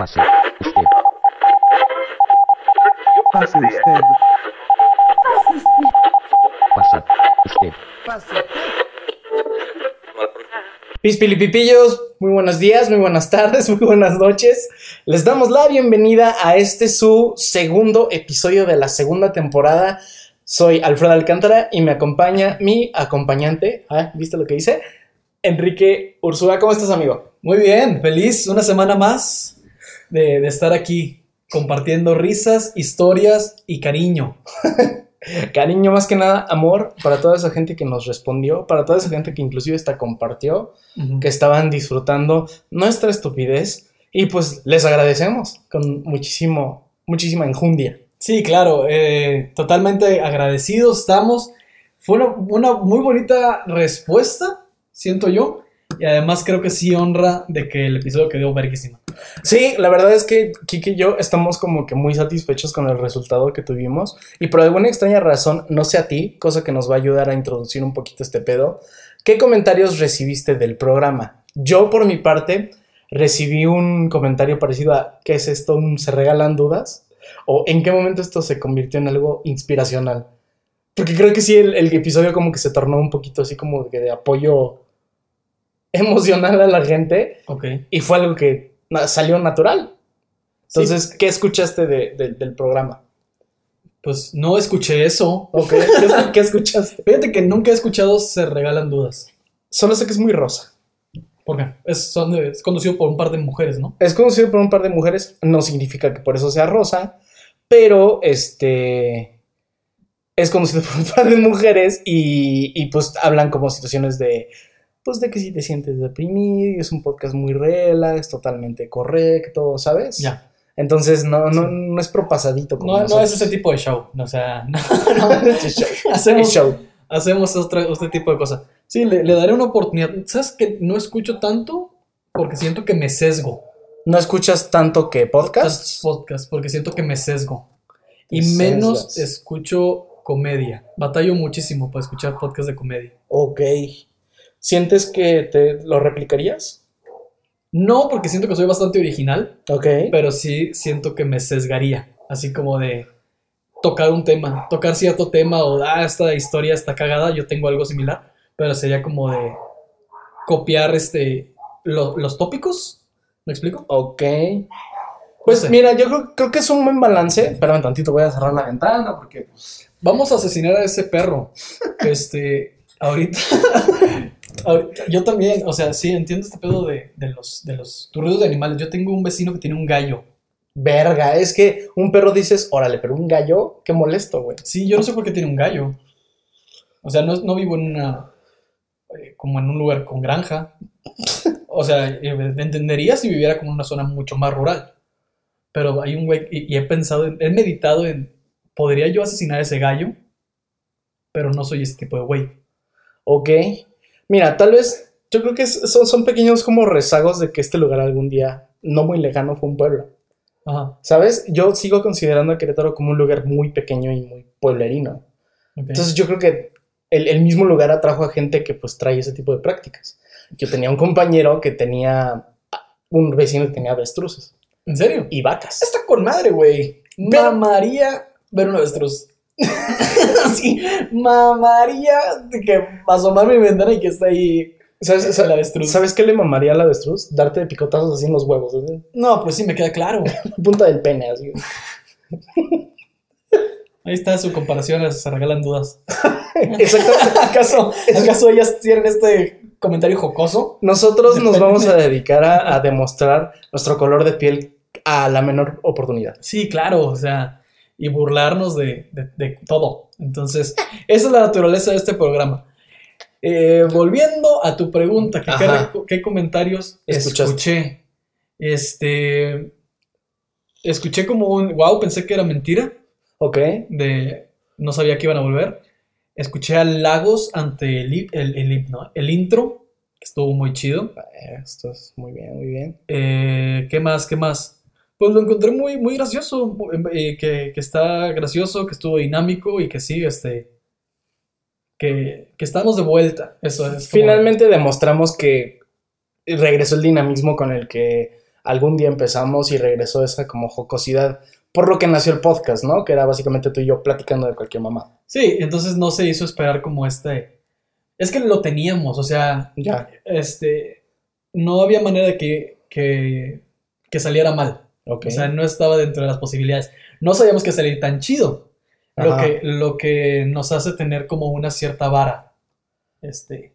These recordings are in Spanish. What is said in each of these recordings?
Pase usted. Pase usted. Pase usted. Pispilipipillos, muy buenos días, muy buenas tardes, muy buenas noches. Les damos la bienvenida a este su segundo episodio de la segunda temporada. Soy Alfredo Alcántara y me acompaña mi acompañante. Ah, ¿Viste lo que hice? Enrique Ursula, ¿cómo estás, amigo? Muy bien, feliz una semana más de, de estar aquí compartiendo risas, historias y cariño. Cariño, más que nada, amor para toda esa gente que nos respondió, para toda esa gente que inclusive hasta compartió, que estaban disfrutando nuestra estupidez y pues les agradecemos con muchísimo, muchísima enjundia. Sí, claro, eh, totalmente agradecidos estamos. Fue una, una muy bonita respuesta, siento yo. Y además creo que sí honra de que el episodio quedó verguísima. Sí, la verdad es que Kike y yo estamos como que muy satisfechos con el resultado que tuvimos y por alguna extraña razón, no sé a ti, cosa que nos va a ayudar a introducir un poquito este pedo, ¿qué comentarios recibiste del programa? Yo por mi parte recibí un comentario parecido a ¿qué es esto? ¿Un ¿Se regalan dudas? ¿O en qué momento esto se convirtió en algo inspiracional? Porque creo que sí, el, episodio como que se tornó un poquito así como de apoyo emocional a la gente Ok. y fue algo que salió natural. Entonces, ¿qué escuchaste de- de- del programa? Pues no escuché eso. Ok, ¿Qué, qué escuchaste? Fíjate que nunca he escuchado Se Regalan Dudas. Solo sé que es muy rosa. ¿Por qué? Es, son es conducido por un par de mujeres, ¿no? Es conocido por un par de mujeres, no significa que por eso sea rosa, pero este es conocido por un par de mujeres y, y, pues hablan como situaciones de pues de que si te sientes deprimido y es un podcast muy relax, totalmente correcto, ¿sabes? Ya. Entonces no, no, no es propasadito como No, no es ese tipo de show. O sea, no, Es show. hacemos, show. hacemos este tipo de cosas. Sí, le, le daré una oportunidad. ¿Sabes que no escucho tanto? Porque siento que me sesgo. ¿No escuchas tanto que Tantos podcast? podcasts, porque siento que me sesgo. Y menos escucho comedia. Batallo muchísimo para escuchar podcasts de comedia. Ok. ¿Sientes que te lo replicarías? No, porque siento que soy bastante original, Ok. pero sí siento que me sesgaría. Así como de tocar un tema, tocar cierto tema o, ah, esta historia está cagada, yo tengo algo similar, pero sería como de copiar este, lo- los tópicos. ¿Me explico? Ok. Pues No sé. mira, yo creo, creo que es un buen balance. Espérame tantito, voy a cerrar la ventana porque... pues, Vamos a asesinar a ese perro. Este, ahorita, ahorita- yo también, o sea, sí, entiendo este pedo de, de los, de los ruidos de animales. Yo tengo un vecino que tiene un gallo. Verga, es que un perro dices, órale, pero un gallo, qué molesto, güey. Sí, yo no sé por qué tiene un gallo. O sea, no, no vivo en una, eh, como en un lugar con granja. O sea, eh, entendería si viviera como en una zona mucho más rural. Pero hay un güey, y, y he pensado, en- he meditado en, ¿podría yo asesinar a ese gallo? Pero no soy ese tipo de güey. Ok. Mira, tal vez, yo creo que son, son pequeños como rezagos de que este lugar algún día, no muy lejano, fue un pueblo. Ajá. ¿Sabes? Yo sigo considerando a Querétaro como un lugar muy pequeño y muy pueblerino. Entonces yo creo que el, el mismo lugar atrajo a gente que pues trae ese tipo de prácticas. Yo tenía un compañero que tenía un vecino que tenía avestruces ¿En serio? y vacas. Está con madre, güey. Pero- Mamaría ver un avestruz. sí, mamaría de que asomar mi ventana y que está ahí ¿Sabes, el sabes, avestruz. ¿sabes qué le mamaría al avestruz? Darte de picotazos así en los huevos, así, No, pues sí, me queda claro. punta del pene, así. Ahí está su comparación, se regalan dudas. Exactamente. ¿Acaso, ¿Acaso ellas tienen este comentario jocoso? Nosotros nos vamos a dedicar a, a demostrar nuestro color de piel a la menor oportunidad. Sí, claro, o sea, y burlarnos de, de- de todo. Entonces, esa es la naturaleza de este programa. Eh, volviendo a tu pregunta, ¿qué, comentarios Escuchaste. escuché? Este, escuché como un, wow, pensé que era mentira, ¿Ok? de, no sabía que iban a volver. Escuché a Lagos ante el, el, el himno, el intro, que estuvo muy chido. Esto es muy bien, muy bien. Eh, ¿qué más? ¿Qué más? Pues lo encontré muy, muy gracioso, eh, que, que está gracioso, que estuvo dinámico y que sí, este, que, que estamos de vuelta. Eso es. como- Finalmente demostramos que regresó el dinamismo con el que algún día empezamos y regresó esa como jocosidad, por lo que nació el podcast, ¿no? Que era básicamente tú y yo platicando de cualquier mamá. Sí, entonces no se hizo esperar como este. Es que lo teníamos, o sea, Ya. este. No había manera de que, que, que saliera mal. O sea, no estaba dentro de las posibilidades. No sabíamos que salir tan chido. Lo que, lo que nos hace tener como una cierta vara. Este.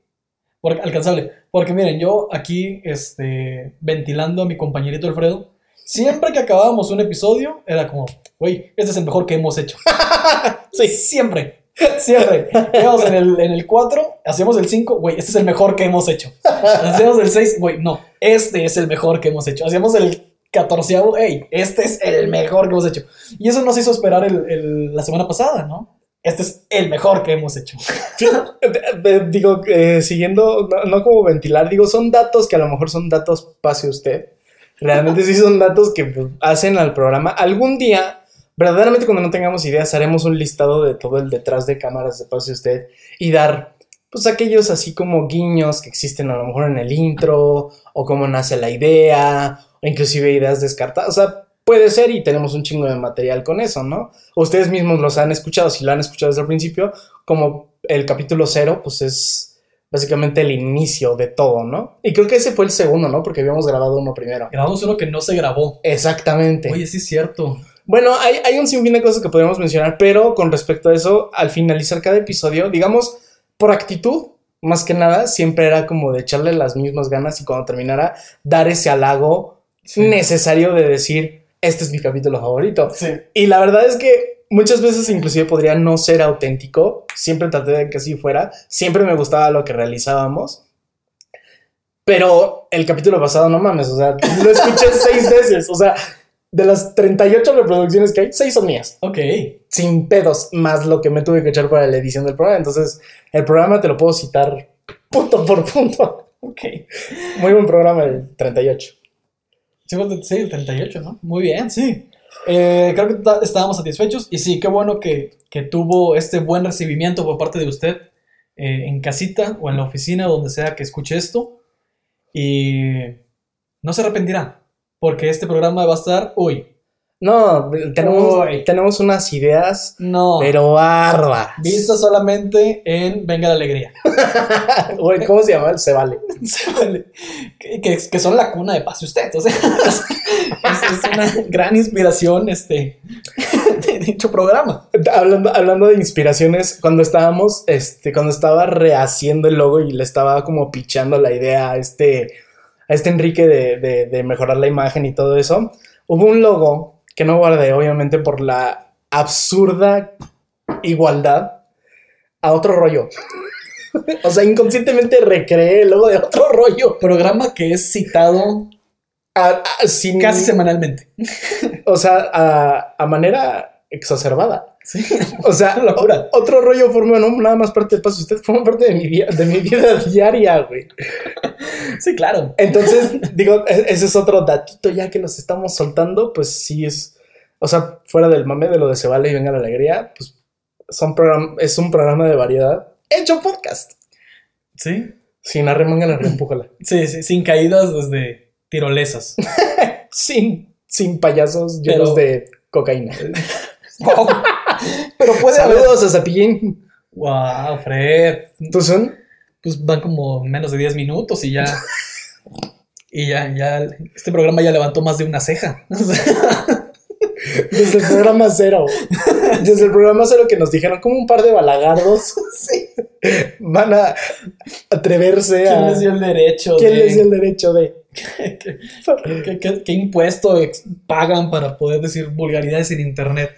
Porque, alcanzable. Porque miren, yo aquí, este, ventilando a mi compañerito Alfredo, siempre que acabábamos un episodio, era como, güey, este es el mejor que hemos hecho. sí, siempre. Siempre. Íbamos en el, en el 4, hacíamos el 5, güey, este es el mejor que hemos hecho. Hacíamos el 6, güey, no, este es el mejor que hemos hecho. Hacíamos el 14, hey, este es el mejor que hemos hecho. Y eso nos hizo esperar el- el- la semana pasada, ¿no? Este es el mejor que hemos hecho. Digo, eh, siguiendo, no, no como ventilar, digo, son datos que a lo mejor son datos pase usted. Realmente sí son datos que pues, hacen al programa. Algún día, verdaderamente cuando no tengamos ideas, haremos un listado de todo el detrás de cámaras de pase usted y dar, pues, aquellos así como guiños que existen a lo mejor en el intro, o cómo nace la idea, inclusive ideas descartadas. O sea, puede ser y tenemos un chingo de material con eso, ¿no? Ustedes mismos los han escuchado, si lo han escuchado desde el principio, como el capítulo cero, pues es básicamente el inicio de todo, ¿no? Y creo que ese fue el segundo, ¿no? Porque habíamos grabado uno primero. Grabamos uno que no se grabó. Exactamente. Oye, sí es cierto. Bueno, hay, hay un sinfín de cosas que podemos mencionar, pero con respecto a eso, al finalizar cada episodio, digamos, por actitud, más que nada, siempre era como de echarle las mismas ganas y cuando terminara, dar ese halago Sí. necesario de decir, este es mi capítulo favorito. Sí. Y la verdad es que muchas veces inclusive podría no ser auténtico. Siempre traté de que así fuera. Siempre me gustaba lo que realizábamos. Pero el capítulo pasado, no mames, o sea, lo escuché seis veces. O sea, de las 38 reproducciones que hay, seis son mías. Ok. Sin pedos, más lo que me tuve que echar para la edición del programa. Entonces, el programa te lo puedo citar punto por punto. Ok. Muy buen programa el 38. Sí, el- sí, el 38, ¿no? Muy bien, sí. Eh, creo que estábamos satisfechos y sí, qué bueno que, que tuvo este buen recibimiento por parte de usted eh, en casita o en la oficina, donde sea que escuche esto. Y no se arrepentirá, porque este programa va a estar, uy, No, tenemos, Uy. tenemos unas ideas, no, pero bárbaras. vista solamente en Venga la Alegría. Güey, ¿Cómo se llama? Se vale. Se vale. que, son la cuna de paz usted. O sea, es, es una gran inspiración este, de dicho programa. Hablando, hablando de inspiraciones, cuando estábamos, este, cuando estaba rehaciendo el logo y le estaba como pichando la idea a este, a este Enrique de, de- de mejorar la imagen y todo eso, hubo un logo que no guardé, obviamente, por la absurda igualdad a otro rollo. o sea, inconscientemente recreé el logo de otro rollo. Programa que es citado A- a- sin- casi semanalmente. O sea, a, a manera exacerbada. Sí. O sea, locura. o- otro rollo forma no nada más parte del paso. Usted forma parte de mi, vida, de mi vida diaria, güey. Sí, claro. Entonces, digo, e- ese es otro datito ya que nos estamos soltando. Pues sí es, o sea, fuera del mame de lo de Se Vale y Venga la Alegría, pues son program- es un programa de variedad hecho podcast. Sí. Sin arremanga reempújala. Sí, sí, sin caídas desde tirolesas. Sin, sin payasos llenos Pero- de cocaína. Wow. Pero puede haber. Saludos a Zapillín. Wow, Fred. ¿Tú son? Pues van como menos de 10 minutos y ya. Y ya, ya. Este programa ya levantó más de una ceja. Desde el programa cero. Desde el programa cero que nos dijeron como un par de balagardos sí. van a atreverse ¿Quién a... les dio el derecho? ¿Quién de- les dio el derecho de...? ¿Qué, qué- qué- qué impuesto pagan para poder decir vulgaridades en internet?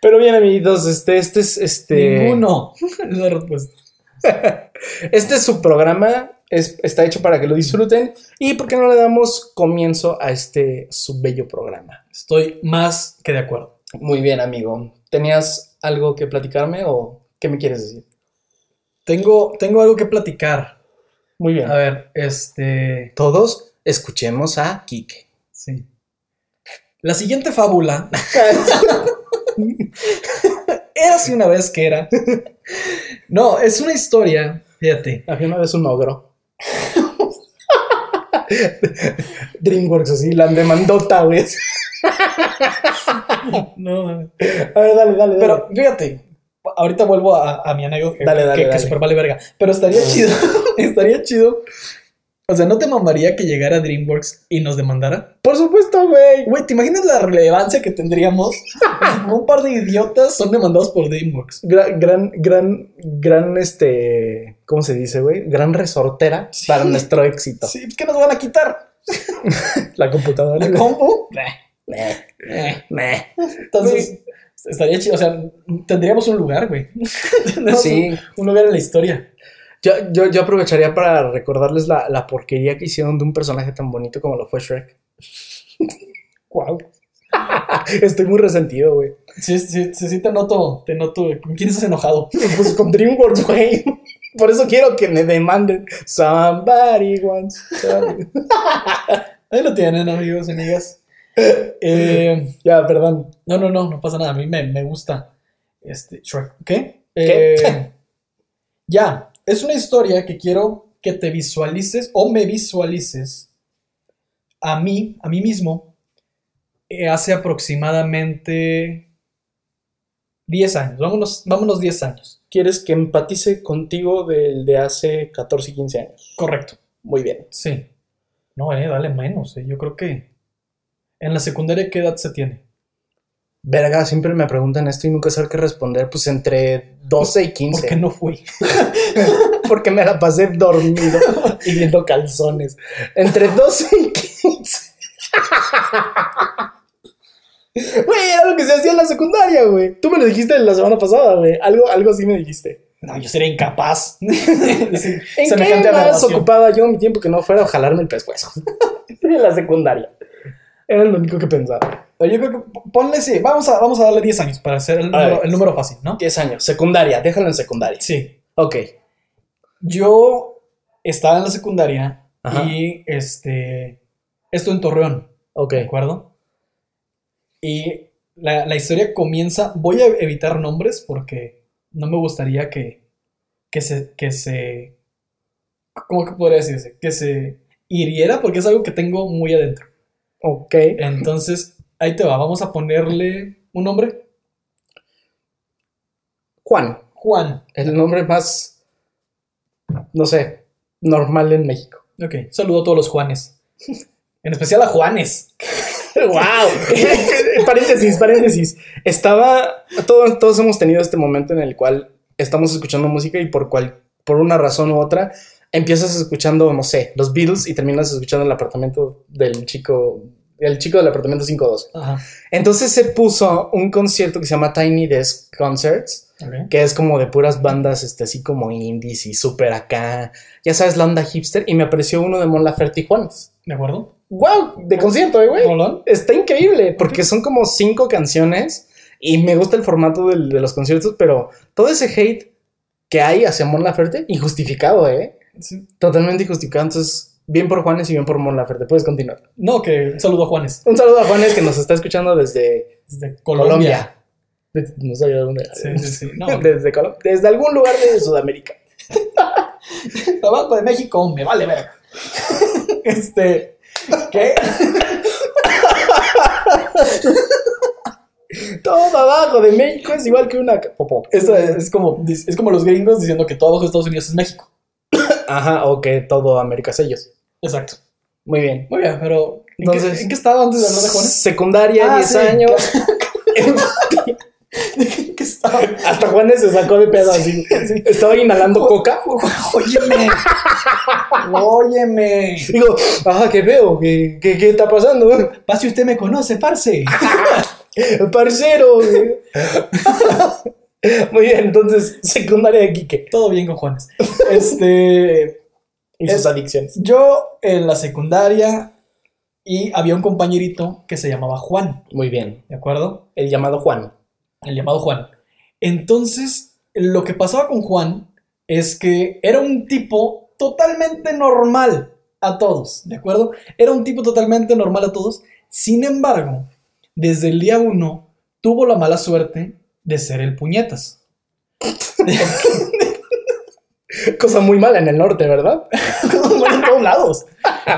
Pero bien, amiguitos, este, este es este. Ninguno. La respuesta. Este es su programa. es- está hecho para que lo disfruten. ¿Y por qué no le damos comienzo a este su bello programa? Estoy más que de acuerdo. Muy bien, amigo. ¿Tenías algo que platicarme o qué me quieres decir? Tengo, tengo algo que platicar. Muy bien. A ver, este. Todos escuchemos a Kike. Sí. La siguiente fábula. Érase una vez que era. No, es una historia. Fíjate. Había una vez un ogro. DreamWorks, así, la demandota, güey. No, A ver, dale, dale, dale. Pero fíjate, ahorita vuelvo a, a mi anécdota que, Dale, dale, que, que dale. super vale verga. Pero estaría chido, estaría chido. O sea, ¿no te mamaría que llegara DreamWorks y nos demandara? Por supuesto, güey. Güey, ¿te imaginas la relevancia que tendríamos? Como un par de idiotas son demandados por DreamWorks. Gran, gran, gran, gran, este, ¿cómo se dice, güey? Gran resortera Sí. para nuestro éxito. Sí, ¿qué nos van a quitar? La computadora. ¿La compu? Meh, meh. Entonces, estaría chido. O sea, tendríamos un lugar, güey. Tendríamos Sí. un lugar en la historia. Yo, yo, yo aprovecharía para recordarles la, la porquería que hicieron de un personaje tan bonito como lo fue Shrek. Wow. Estoy muy resentido, güey. Sí, sí, sí, sí, te noto, te noto. ¿Con quién estás enojado? Pues con DreamWorks, güey. Por eso quiero que me demanden. Somebody wants. somebody- Ahí lo tienen, amigos, amigas. Eh, ya, perdón. no, no, no, no pasa nada. A mí me, me gusta este Shrek. ¿Qué? ¿Qué? Eh, ya, es una historia que quiero que te visualices o me visualices a mí, a mí mismo, eh, hace aproximadamente 10 años. Vámonos, vámonos 10 años. ¿Quieres que empatice contigo del de hace 14 y 15 años? Correcto. Muy bien. Sí. No, eh, dale menos. eh. Yo creo que en la secundaria, ¿qué edad se tiene? Verga, siempre me preguntan esto y nunca sé qué responder. Pues entre 12 y 15. ¿Por qué no fui? Porque me la pasé dormido y viendo calzones. Entre 12 y 15. Güey, era lo que se hacía en la secundaria, güey. Tú me lo dijiste la semana pasada, güey. Algo, algo así me dijiste. No, yo sería incapaz. ¿En qué Semejante más ocupada yo mi tiempo que no fuera a jalarme el pescuezo? en la secundaria. Era lo único que pensaba. Yo creo que ponle sí, vamos a, vamos a darle 10 años para hacer el número, ver. el número fácil, ¿no? 10 años. Secundaria, déjalo en secundaria. Sí. Ok. Yo estaba en la secundaria Ajá. y este. Esto en Torreón, Ok. ¿de acuerdo? Y la, la historia comienza. Voy a evitar nombres porque no me gustaría que, que se. que se. ¿Cómo que podría decirse? Que se hiriera porque es algo que tengo muy adentro. Ok. Entonces, ahí te va. Vamos a ponerle un nombre. Juan. Juan. El nombre más, no sé, normal en México. Ok, saludo a todos los Juanes. En especial a Juanes. ¡Wow! paréntesis, paréntesis. Estaba. Todos, todos hemos tenido este momento en el cual estamos escuchando música y por, cual, por una razón u otra empiezas escuchando, no sé, los Beatles y terminas escuchando el apartamento del chico. El chico del apartamento 512. Ajá. Entonces se puso un concierto que se llama Tiny Desk Concerts, que es como de puras bandas, este, así como indies y súper acá. Ya sabes, la onda hipster. Y me apareció uno de Mon Laferte y Juanes. ¿De acuerdo? ¡Wow! De concierto, eh, güey. Rolón. Está increíble porque son como cinco canciones y me gusta el formato del- de los conciertos, pero todo ese hate que hay hacia Mon Laferte, injustificado, ¿eh? Sí. Totalmente injustificado. Entonces, bien por Juanes y bien por Mon Laferte. Puedes continuar. No, que un saludo a Juanes. Un saludo a Juanes que nos está escuchando desde Desde Colombia. Colombia. No sabía dónde. Sí, sí, sí. No, Desde, Colom- desde algún lugar de Sudamérica. Tabaco de México, me vale ver. Este. ¿Qué? Todo abajo de México es igual que una popó. Esto es, es como, es como los gringos diciendo que todo abajo de Estados Unidos es México. Ajá, o que todo América es ellos. Exacto. Muy bien. Muy bien, pero. ¿en, Entonces- qué, en qué estaba antes de hablar de Juanes? Secundaria, Ah, 10 sí, años. ¿En qué estaba? Hasta Juanes se sacó de pedo así. Estaba inhalando coca. Óyeme. Óyeme. Digo, ajá, ¿qué veo? ¿Qué, qué, qué está pasando? Pase, usted me conoce, parce. Parcero. Muy bien, entonces, secundaria de Quique. Todo bien con Juanes. Este. Y sus Es- adicciones. Yo en la secundaria y había un compañerito que se llamaba Juan, Muy bien. ¿de acuerdo? El llamado Juan. El llamado Juan. Entonces, lo que pasaba con Juan es que era un tipo totalmente normal a todos, ¿de acuerdo? Era un tipo totalmente normal a todos. Sin embargo, desde el día uno tuvo la mala suerte de ser el puñetas. Cosa muy mala en el norte, ¿verdad? bueno, en todos lados.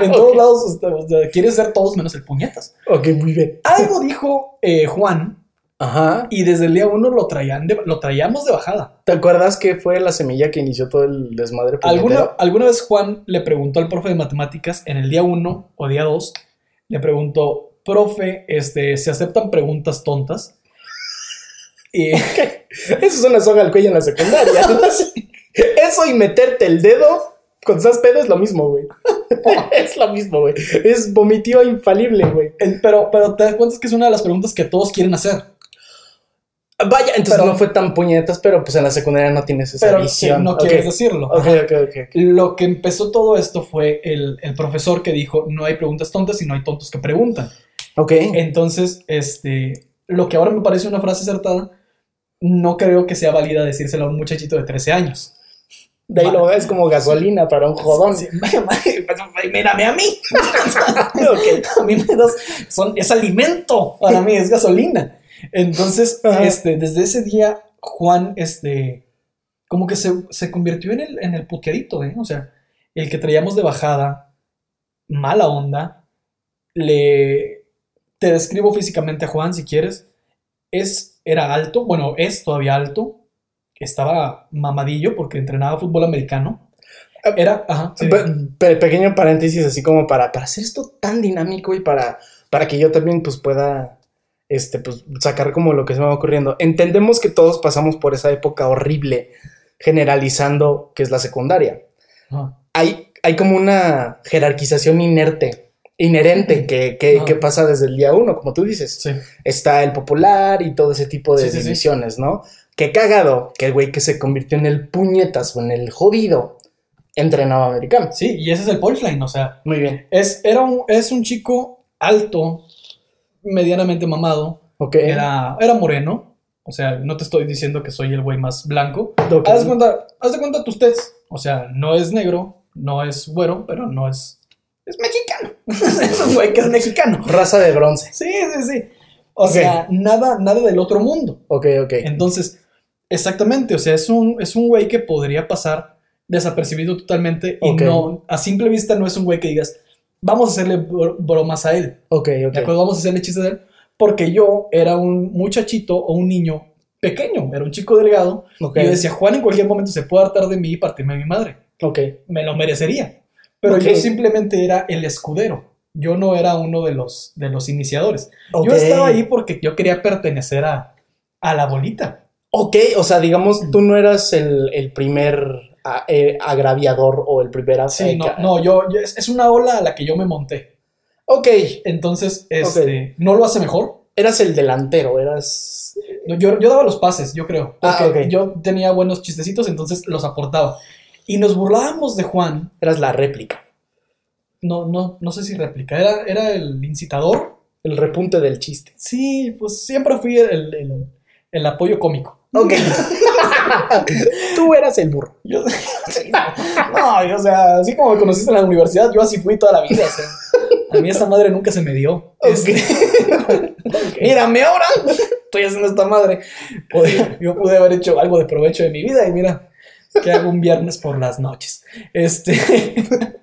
En todos lados o sea, o sea, quiere ser todos menos el puñetas. Ok, muy bien. Algo dijo eh, Juan Ajá. y desde el día uno lo, traían de- lo traíamos de bajada. ¿Te acuerdas que fue la semilla que inició todo el desmadre? ¿Alguna, alguna vez Juan le preguntó al profe de matemáticas en el día uno o día dos, le preguntó, profe, este, ¿se aceptan preguntas tontas? Y Eso es una soga al cuello en la secundaria. Eso y meterte el dedo cuando estás pedo es lo mismo, güey. es lo mismo, güey. Es vomitiva infalible, güey. pero, pero te das cuenta que es una de las preguntas que todos quieren hacer. Vaya, entonces Pero- no fue tan puñetas, pero pues en la secundaria no tienes esa Pero visión. no quieres decirlo. Ok, Ajá. ok, ok. ok. Lo que empezó todo esto fue el, el profesor que dijo, no hay preguntas tontas y no hay tontos que preguntan. Ok. Entonces, este, lo que ahora me parece una frase acertada, no creo que sea válida decírselo a un muchachito de 13 años. De ahí lo es como gasolina para un jodón. Sí, mírame a mí. A mí me das, son, es alimento para mí, es gasolina. Entonces, Ajá. este, desde ese día, Juan, este, como que se, se convirtió en el, en el puteadito, ¿eh? O sea, el que traíamos de bajada, mala onda, le, te describo físicamente a Juan si quieres, es, era alto, bueno, es todavía alto, estaba mamadillo porque entrenaba fútbol americano. Era, ajá, sí. Pe- pe- pequeño paréntesis, así como para, para hacer esto tan dinámico y para, para que yo también pues pueda este, pues, sacar como lo que se me va ocurriendo. Entendemos que todos pasamos por esa época horrible, generalizando que es la secundaria. Hay, hay como una jerarquización inerte, inherente que, que, Ah. que pasa desde el día uno, como tú dices. Sí. Está el popular y todo ese tipo de sí. divisiones, ¿no? Qué cagado que el güey que se convirtió en el puñetas o en el jodido entrenaba americano. Sí, y ese es el punchline, o sea, Muy bien. es, era un, es un chico alto, medianamente mamado, Ok. era, era moreno, o sea, no te estoy diciendo que soy el güey más blanco. Haz de cuenta, haz de cuenta tus test, o sea, no es negro, no es güero, pero no es... Es mexicano. es un güey que es mexicano. Raza de bronce. Sí, sí, sí. O sea, nada, nada del otro mundo. Ok, ok. Entonces, exactamente, o sea, es un, es un güey que podría pasar desapercibido totalmente y no, a simple vista no es un güey que digas, vamos a hacerle bro- bromas a él, Ok, ok. ¿de acuerdo? Vamos a hacerle chistes a él, porque yo era un muchachito o un niño pequeño, era un chico delgado, Ok. y yo decía, Juan en cualquier momento se puede hartar de mí y partirme a mi madre, Ok. me lo merecería, pero yo simplemente era el escudero. Yo no era uno de los, de los iniciadores. Ok. Yo estaba ahí porque yo quería pertenecer a, a la bolita. Ok, o sea, digamos, tú no eras el, el primer a- eh, agraviador o el primer... Sí, eh, no, no, yo, yo- es, una ola a la que yo me monté. Ok, Entonces, este, no lo hace mejor. eras el delantero, eras... No, Yo, yo daba los pases, yo creo. Ah, yo tenía buenos chistecitos, entonces los aportaba. Y nos burlábamos de Juan. Eras la réplica, No, no, no sé si réplica. Era, era el incitador. el repunte del chiste. Sí, pues siempre fui el, el- el apoyo cómico. Ok. tú eras el burro. Yo, no, o sea, así como me conociste en la universidad, yo así fui toda la vida. o sea, a mí esa madre nunca se me dio. Este, mírame ahora, estoy haciendo esta madre. Yo pude haber hecho algo de provecho de mi vida y mira, que hago un viernes por las noches. Este,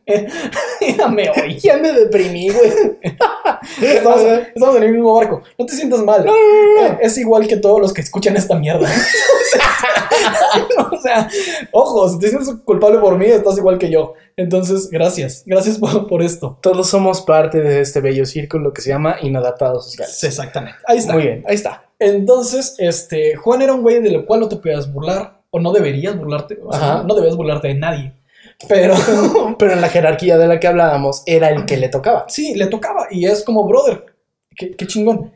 mírame hoy. Ya me deprimí, güey. Estamos, estamos en el mismo barco. No te sientas mal. Es igual que todos los que escuchan esta mierda. o sea, ojo, si te sientes culpable por mí, estás igual que yo. Entonces, gracias. Gracias por, por esto. Todos somos parte de este bello círculo que se llama Inadaptados Sociales. Exactamente. Ahí está. Muy bien, ahí está. Entonces, este, Juan era un güey de lo cual no te podías burlar, o no deberías burlarte, o sea, no debías burlarte de nadie. Pero Pero en la jerarquía de la que hablábamos, era el que le tocaba. sí, le tocaba, y es como, brother, qué, qué chingón.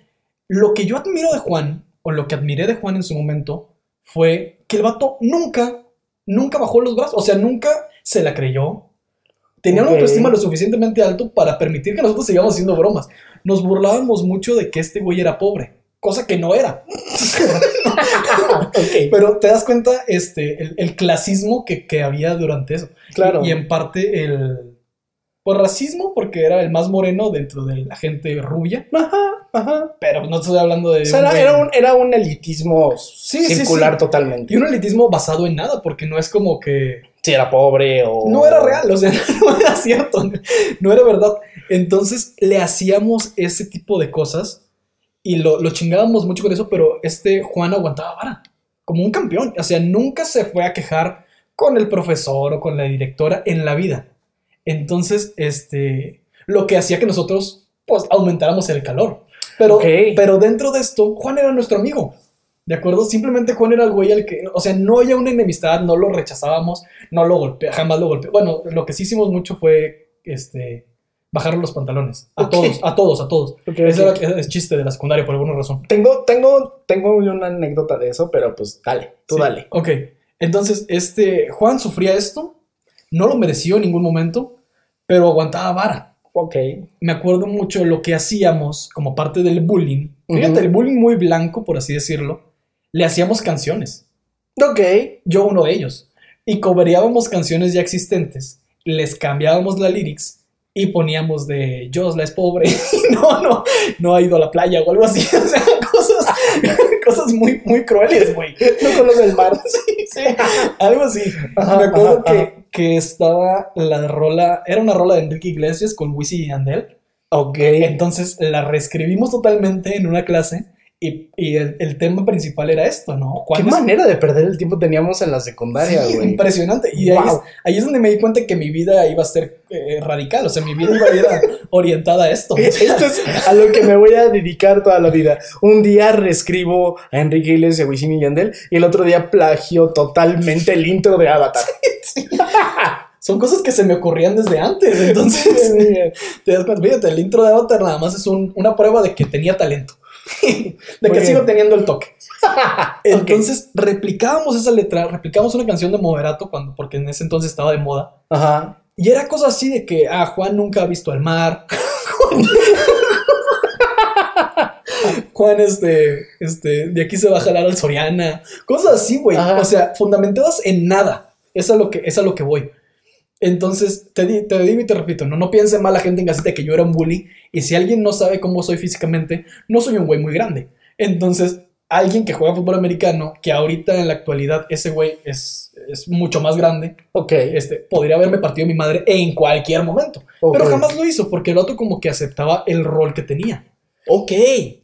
Lo que yo admiro de Juan, o lo que admiré de Juan en su momento, fue que el vato nunca, nunca bajó los brazos, o sea, nunca se la creyó. Tenía una autoestima lo suficientemente alto para permitir que nosotros sigamos haciendo bromas. Nos burlábamos mucho de que este güey era pobre, cosa que no era. ok, Pero te das cuenta este, el, el clasismo que, que había durante eso. claro. Y, y en parte el pues, racismo, porque era el más moreno dentro de la gente rubia. Ajá, ajá. Pero no estoy hablando de. O sea, era, era un, era un elitismo Sí, sí, circular sí. totalmente. Y un elitismo basado en nada, porque no es como que si era pobre o... No era real, o sea, no era cierto, no era verdad. Entonces le hacíamos ese tipo de cosas y lo, lo chingábamos mucho con eso, pero este Juan aguantaba vara, como un campeón. O sea, nunca se fue a quejar con el profesor o con la directora en la vida. Entonces, este, lo que hacía que nosotros, pues, aumentáramos el calor. Pero, pero dentro de esto, Juan era nuestro amigo. ¿De acuerdo? Simplemente Juan era el güey al que, o sea, no había una enemistad, no lo rechazábamos, no lo golpeamos, jamás lo golpeamos. Bueno, lo que sí hicimos mucho fue, este, bajar los pantalones. A todos, a todos, a todos. Ok, Ese ok. era el chiste de la secundaria por alguna razón. Tengo, tengo, tengo una anécdota de eso, pero pues dale, tú Sí. dale. Ok, entonces, este, Juan sufría esto, no lo mereció en ningún momento, pero aguantaba vara. Ok. Me acuerdo mucho lo que hacíamos como parte del bullying. Fíjate, el bullying muy blanco, por así decirlo. Le hacíamos canciones. Ok. Yo uno de ellos. Y cobereábamos canciones ya existentes, les cambiábamos la lyrics y poníamos de Josla es pobre, y no, no, no ha ido a la playa o algo así. O sea, cosas, cosas muy, muy crueles, güey. No conoce el mar. Sí, sí, algo así. Ajá, Me acuerdo ajá, que, ajá. que estaba la rola, era una rola de Enrique Iglesias con Wisin y Yandel. Ok. Entonces la reescribimos totalmente en una clase y, y el, el tema principal era esto, ¿no? ¿Qué ¿Cuándo es- manera de perder el tiempo teníamos en la secundaria, Sí, güey? impresionante. Y ahí, es, ahí es donde me di cuenta que mi vida iba a ser eh, radical, o sea, mi vida iba a ir a- orientada a esto. Esto es a lo que me voy a dedicar toda la vida. Un día reescribo a Enrique Iglesias, Wisin y Yandel, y el otro día plagio totalmente el intro de Avatar. Son cosas que se me ocurrían desde antes, entonces te das cuenta, fíjate, el intro de Avatar nada más es un- una prueba de que tenía talento, de Muy que bien. sigo teniendo el toque. Entonces replicábamos esa letra, replicábamos una canción de Moderato cuando, porque en ese entonces estaba de moda. Ajá. Y era cosa así de que, ah, Juan nunca ha visto el mar. Juan, este, este, de aquí se va a jalar al Soriana. Cosas así, güey. O sea, fundamentadas en nada. Es a lo que, es a lo que voy. Entonces, te, te digo y te repito, no, no piense mal la gente en casita que yo era un bully. Y si alguien no sabe cómo soy físicamente, no soy un güey muy grande. Entonces, alguien que juega fútbol americano, que ahorita en la actualidad ese güey es, es mucho más grande, Ok. este, podría haberme partido mi madre en cualquier momento. Pero jamás lo hizo porque el otro como que aceptaba el rol que tenía. Ok.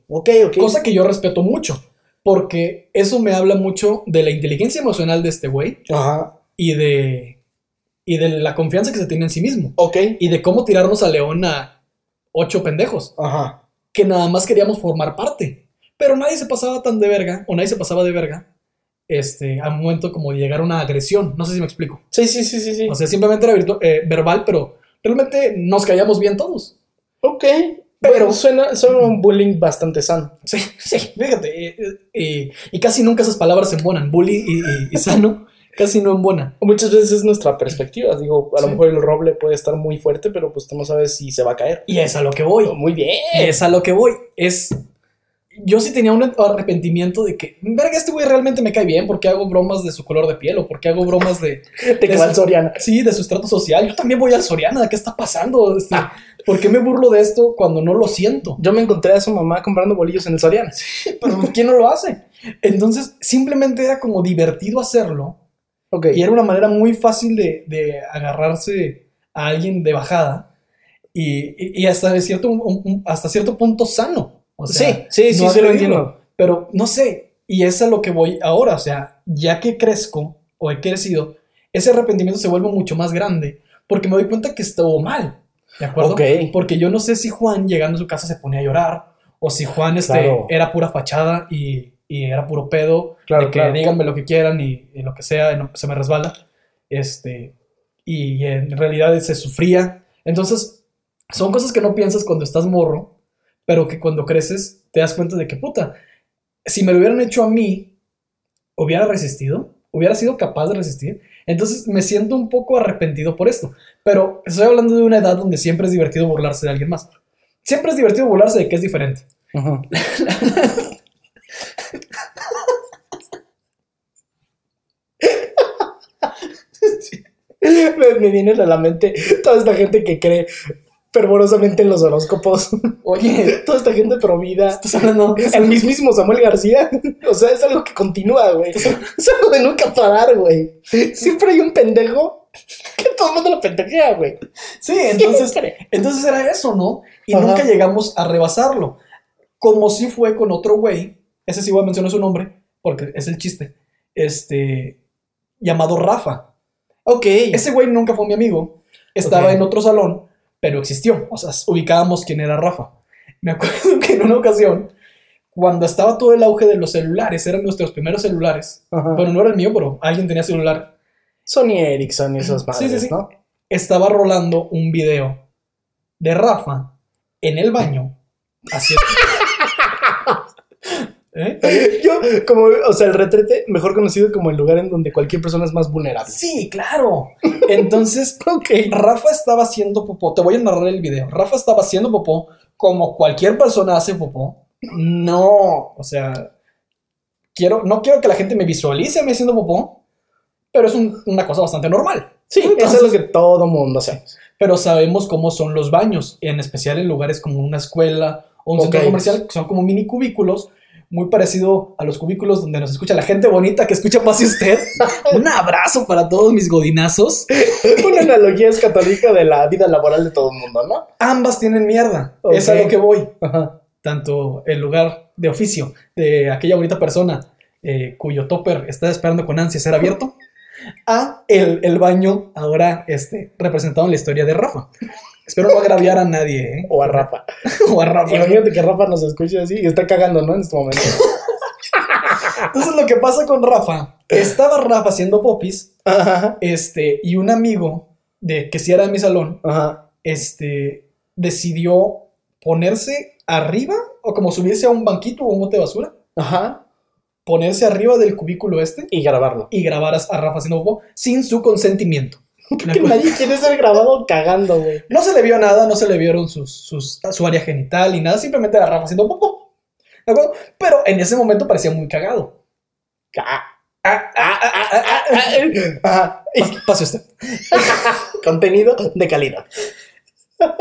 Ok, ok. Cosa que yo respeto mucho. Porque eso me habla mucho de la inteligencia emocional de este güey Ajá. y de, y de la confianza que se tiene en sí mismo. Ok. Y de cómo tirarnos a León a ocho pendejos Ajá. que nada más queríamos formar parte. Pero nadie se pasaba tan de verga, o nadie se pasaba de verga, este, a un momento como de llegar a una agresión. No sé si me explico. Sí, sí, sí, sí, sí. O sea, simplemente era eh, verbal, pero realmente nos callamos bien todos. ok. Pero suena, suena un bullying bastante sano. Sí, sí, fíjate. eh, eh, y casi nunca esas palabras se embonan. Bully y sano casi no embonan. Muchas veces es nuestra perspectiva. Digo, a lo Sí. mejor el roble puede estar muy fuerte, pero pues tú no sabes si se va a caer. Y es a lo que voy. Muy bien. Es a lo que voy. Es. Yo sí tenía un arrepentimiento de que, verga, este güey realmente me cae bien porque hago bromas de su color de piel o porque hago bromas de, Te queda el Eso. Soriana. sí, de su estrato social. Yo también voy al Soriana, ¿qué está pasando? Este, Ah. ¿Por qué me burlo de esto cuando no lo siento? Yo me encontré a su mamá comprando bolillos en el Soriana. Pero ¿quién no lo hace? Entonces, simplemente era como divertido hacerlo Ok. Y era una manera muy fácil de, de agarrarse a alguien de bajada y, y- y hasta, cierto, un- un- hasta cierto punto sano. O sea, sí, sí, sí, no sí lo agredirlo. entiendo. Pero no sé, y es a lo que voy ahora. O sea, ya que crezco o he crecido, ese arrepentimiento se vuelve mucho más grande porque me doy cuenta que estuvo mal. ¿De acuerdo? Ok. Porque yo no sé si Juan llegando a su casa se ponía a llorar o si Juan este, Claro. era pura fachada y, y era puro pedo Claro, de que claro. díganme lo que quieran y, y lo que sea, no, se me resbala. Este, y en realidad se sufría. Entonces, son cosas que no piensas cuando estás morro, pero que cuando creces te das cuenta de que, puta, si me lo hubieran hecho a mí, hubiera resistido, hubiera sido capaz de resistir. Entonces me siento un poco arrepentido por esto. Pero estoy hablando de una edad donde siempre es divertido burlarse de alguien más. Siempre es divertido burlarse de que es diferente. me, me viene a la mente toda esta gente que cree fervorosamente en los horóscopos. Oye, Toda esta gente pro vida. estás hablando. El mismísimo Samuel García. O sea, es algo que continúa, güey. Es algo de nunca parar, güey. Siempre hay un pendejo que todo el mundo lo pendejea, güey. Sí, entonces, Siempre. entonces era eso, ¿no? Y Ajá. nunca llegamos a rebasarlo. Como si fue con otro güey, ese sí voy a mencionar su nombre, porque es el chiste, este, llamado Rafa. Ok. Ese güey nunca fue mi amigo, estaba en otro salón, pero existió, o sea, ubicábamos quién era Rafa. Me acuerdo que en una ocasión, cuando estaba todo el auge de los celulares, eran nuestros primeros celulares, Ajá. bueno, no era el mío, pero alguien tenía celular, Sony Ericsson y esas Sí, madres, sí, sí. ¿no? estaba rolando un video de Rafa en el baño haciendo... ¿Eh? Yo, como, o sea, el retrete, mejor conocido como el lugar en donde cualquier persona es más vulnerable. Sí, claro. Entonces. Rafa estaba haciendo popó. Te voy a narrar el video. Rafa estaba haciendo popó como cualquier persona hace popó. No, o sea, quiero, no quiero que la gente me visualice a mí haciendo popó, pero es un- una cosa bastante normal. Sí, Entonces- eso es lo que todo mundo hace. Pero sabemos cómo son los baños, en especial en lugares como una escuela o un centro comercial, que son como mini cubículos, muy parecido a los cubículos donde nos escucha la gente bonita que escucha más y usted. un abrazo para todos mis godinazos. Una analogía escatólica de la vida laboral de todo el mundo, ¿no? Ambas tienen mierda. Es a lo que voy. Ajá. Tanto el lugar de oficio de aquella bonita persona eh, cuyo topper está esperando con ansia ser abierto, a el, el baño ahora este, representado en la historia de Rafa. Espero no agraviar a nadie, ¿eh? O a Rafa. o a Rafa. Imagínate que Rafa nos escuche así y está cagando, ¿no? En este momento. Entonces lo que pasa con Rafa, estaba Rafa haciendo popis, Ajá. este, y un amigo de que si era de mi salón, Ajá. este, decidió ponerse arriba o como subirse a un banquito o un bote de basura, Ajá. ponerse arriba del cubículo este Y grabarlo. y grabar a, Rafa haciendo popó sin su consentimiento. ¿De Que nadie quiere ser grabado cagando, güey. No se le vio nada, no se le vieron sus, sus- su área genital ni nada, simplemente era Rafa haciendo popó. ¿De acuerdo? Pero en ese momento parecía muy cagado. Pase usted. Contenido de calidad.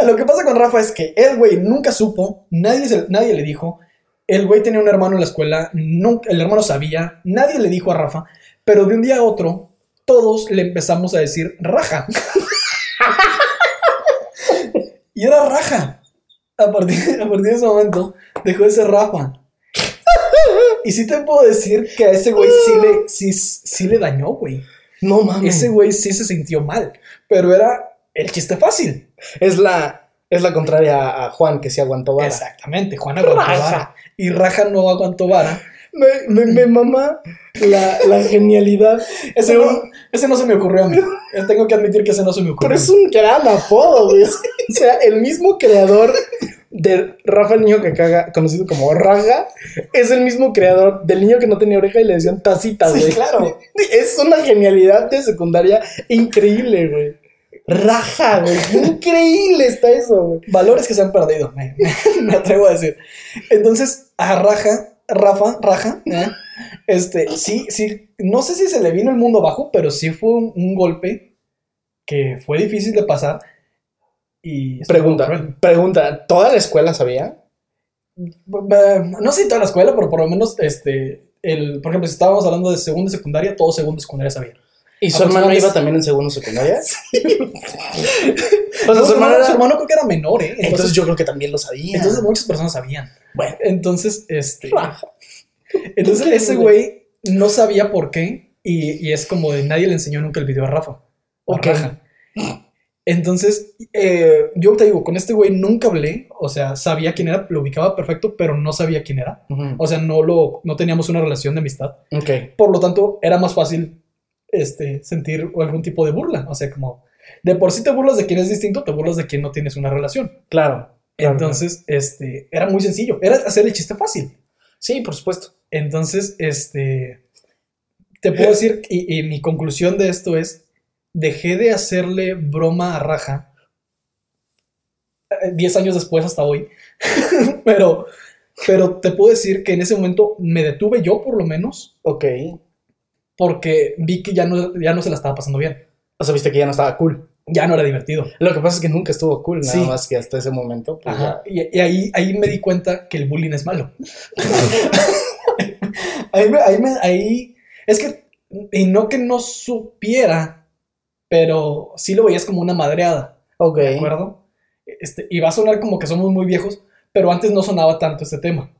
Lo que pasa con Rafa es que el güey nunca supo, nadie, se- nadie le dijo. El güey tenía un hermano en la escuela, nunca, el hermano sabía, nadie le dijo a Rafa, pero de un día a otro, todos le empezamos a decir raja. y era raja. A partir, a partir de ese momento, dejó de ser Rafa. Y sí te puedo decir que a ese güey sí le, sí, sí le dañó, güey. No mames. Ese güey sí se sintió mal, pero era el chiste fácil. Es la, es la contraria a Juan, que sí aguantó vara. Exactamente, Juan aguantó Raja. vara. Y Raja no aguantó vara. Me, me, me mama la, la genialidad. Ese no, un- ese no se me ocurrió a mí. Tengo que admitir que ese no se me ocurrió. Pero es un gran apodo, güey. O sea, el mismo creador de Rafa el niño que caga, conocido como Raja, es el mismo creador del niño que no tenía oreja y le decían tacita, Sí, güey. claro. Es una genialidad de secundaria increíble, güey. Raja, güey. Increíble está eso, güey. Valores que se han perdido, me, me atrevo a decir. Entonces, a Raja, Rafa, Raja, ¿eh? este, sí, sí, no sé si se le vino el mundo abajo, pero sí fue un, un golpe que fue difícil de pasar. Y Pregunta, pregunta. ¿Toda la escuela sabía? No sé si toda la escuela, pero por lo menos, este, el, por ejemplo, si estábamos hablando de segundo y secundaria, todo segundo y secundaria sabía. ¿Y su hermano no, iba también en segundo secundaria? O sea, su hermano era- su hermano creo que era menor, ¿eh? Entonces, Entonces yo creo que también lo sabía. entonces muchas personas sabían. Bueno, Entonces, este, Raja. entonces ese güey no sabía por qué y, y es como de nadie le enseñó nunca el video a Rafa. o a Ok. Raja. Entonces, eh, yo te digo, con este güey nunca hablé, o sea, sabía quién era, lo ubicaba perfecto, pero no sabía quién era. O sea, no lo, no teníamos una relación de amistad. Ok. Por lo tanto, era más fácil este, sentir algún tipo de burla. O sea, como de por sí te burlas de quien es distinto, te burlas de quien no tienes una relación. Claro. Entonces, este, era muy sencillo. Era hacer el chiste fácil. Sí, por supuesto. Entonces, este, te puedo decir, y, y mi conclusión de esto es, dejé de hacerle broma a Raja eh, 10 años después hasta hoy, pero, pero te puedo decir que en ese momento me detuve yo por lo menos Ok. porque vi que ya no, ya no se la estaba pasando bien. O sea, viste que ya no estaba cool. Ya no era divertido. Lo que pasa es que nunca estuvo cool, nada Sí. más que hasta ese momento. pues, Ajá. Y, y ahí, ahí me di cuenta que el bullying es malo. ahí, me- ahí me- ahí- es que, y no que no supiera, pero sí lo veías como una madreada. Ok. ¿de acuerdo? Este, y va a sonar como que somos muy viejos, pero antes no sonaba tanto este tema.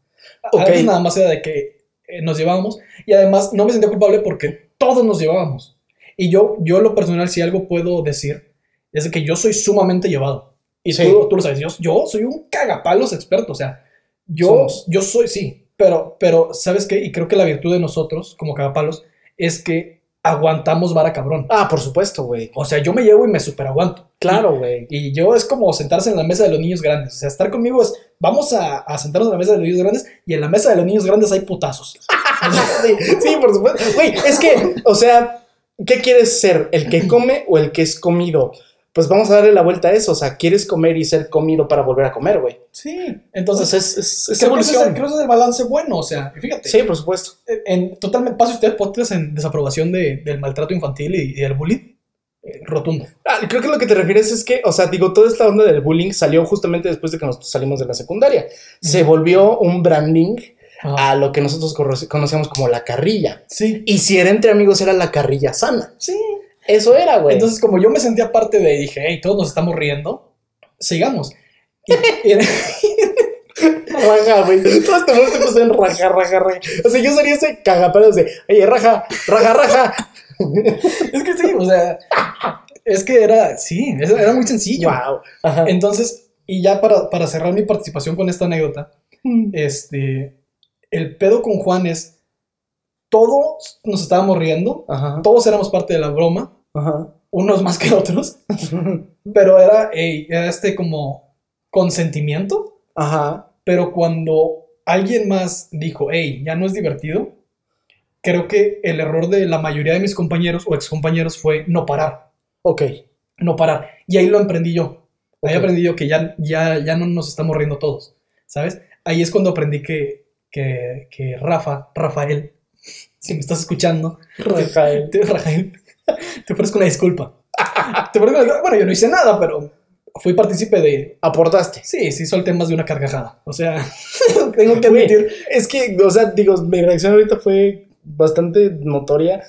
Ok. Antes nada más era de que eh, nos llevábamos, y además no me sentía culpable porque todos nos llevábamos. Y yo, yo lo personal, si algo puedo decir, es de que yo soy sumamente llevado. Y Sí. tú, tú lo sabes, yo, yo soy un cagapalos experto, o sea, yo, Somos. yo soy, sí, pero, pero, ¿sabes qué? Y creo que la virtud de nosotros, como cagapalos, es que aguantamos vara cabrón. Ah, por supuesto, güey. O sea, yo me llevo y me super aguanto. Claro, güey. Y yo es como sentarse en la mesa de los niños grandes. O sea, estar conmigo es, vamos a, a sentarnos en la mesa de los niños grandes y en la mesa de los niños grandes hay putazos. Sí, sí, por supuesto. Güey, es que, o sea, ¿qué quieres ser? ¿El que come o el que es comido? Pues vamos a darle la vuelta a eso. O sea, ¿quieres comer y ser comido para volver a comer, güey? Sí. Entonces Entonces, es, es, es creo que es evolución. creo que es el balance bueno. O sea, fíjate. Sí, por supuesto. En, totalmente, pase usted podcast en desaprobación de- del maltrato infantil y, y del bullying. Eh, rotundo. Ah, creo que lo que te refieres es que, o sea, digo, toda esta onda del bullying salió justamente después de que nos salimos de la secundaria. Se volvió un branding a lo que nosotros cono- conocíamos como la carrilla. Sí. Y si era entre amigos, era la carrilla sana. Sí. Eso era, güey. Entonces, como yo me sentía parte de, dije, hey, todos nos estamos riendo, sigamos. Y- y- Raja, güey. Todos te en raja, raja, raja. O sea, yo sería ese cagapalos de, oye, raja, raja, raja. es que sí, o sea, es que era, sí, era muy sencillo. Wow. Ajá. Entonces, y ya para, para cerrar mi participación con esta anécdota, este, el pedo con Juan es, todos nos estábamos riendo, Ajá. todos éramos parte de la broma, Ajá. unos más que otros, pero era, ey, era este como consentimiento, Ajá. pero cuando alguien más dijo, hey, ya no es divertido, creo que el error de la mayoría de mis compañeros o excompañeros fue no parar, Ok. no parar. Y ahí lo emprendí yo. Ahí Ok. aprendí yo que ya, ya, ya no nos estamos riendo todos, ¿sabes? Ahí es cuando aprendí que, que, que Rafa, Rafael, si me estás escuchando, Rafael. Rafael, te ofrezco una disculpa. Te ofrezco una- bueno, yo no hice nada, pero fui partícipe de... Aportaste. Sí, sí, solté más de una carcajada. O sea, tengo que admitir... Es que, o sea, digo, mi reacción ahorita fue bastante notoria.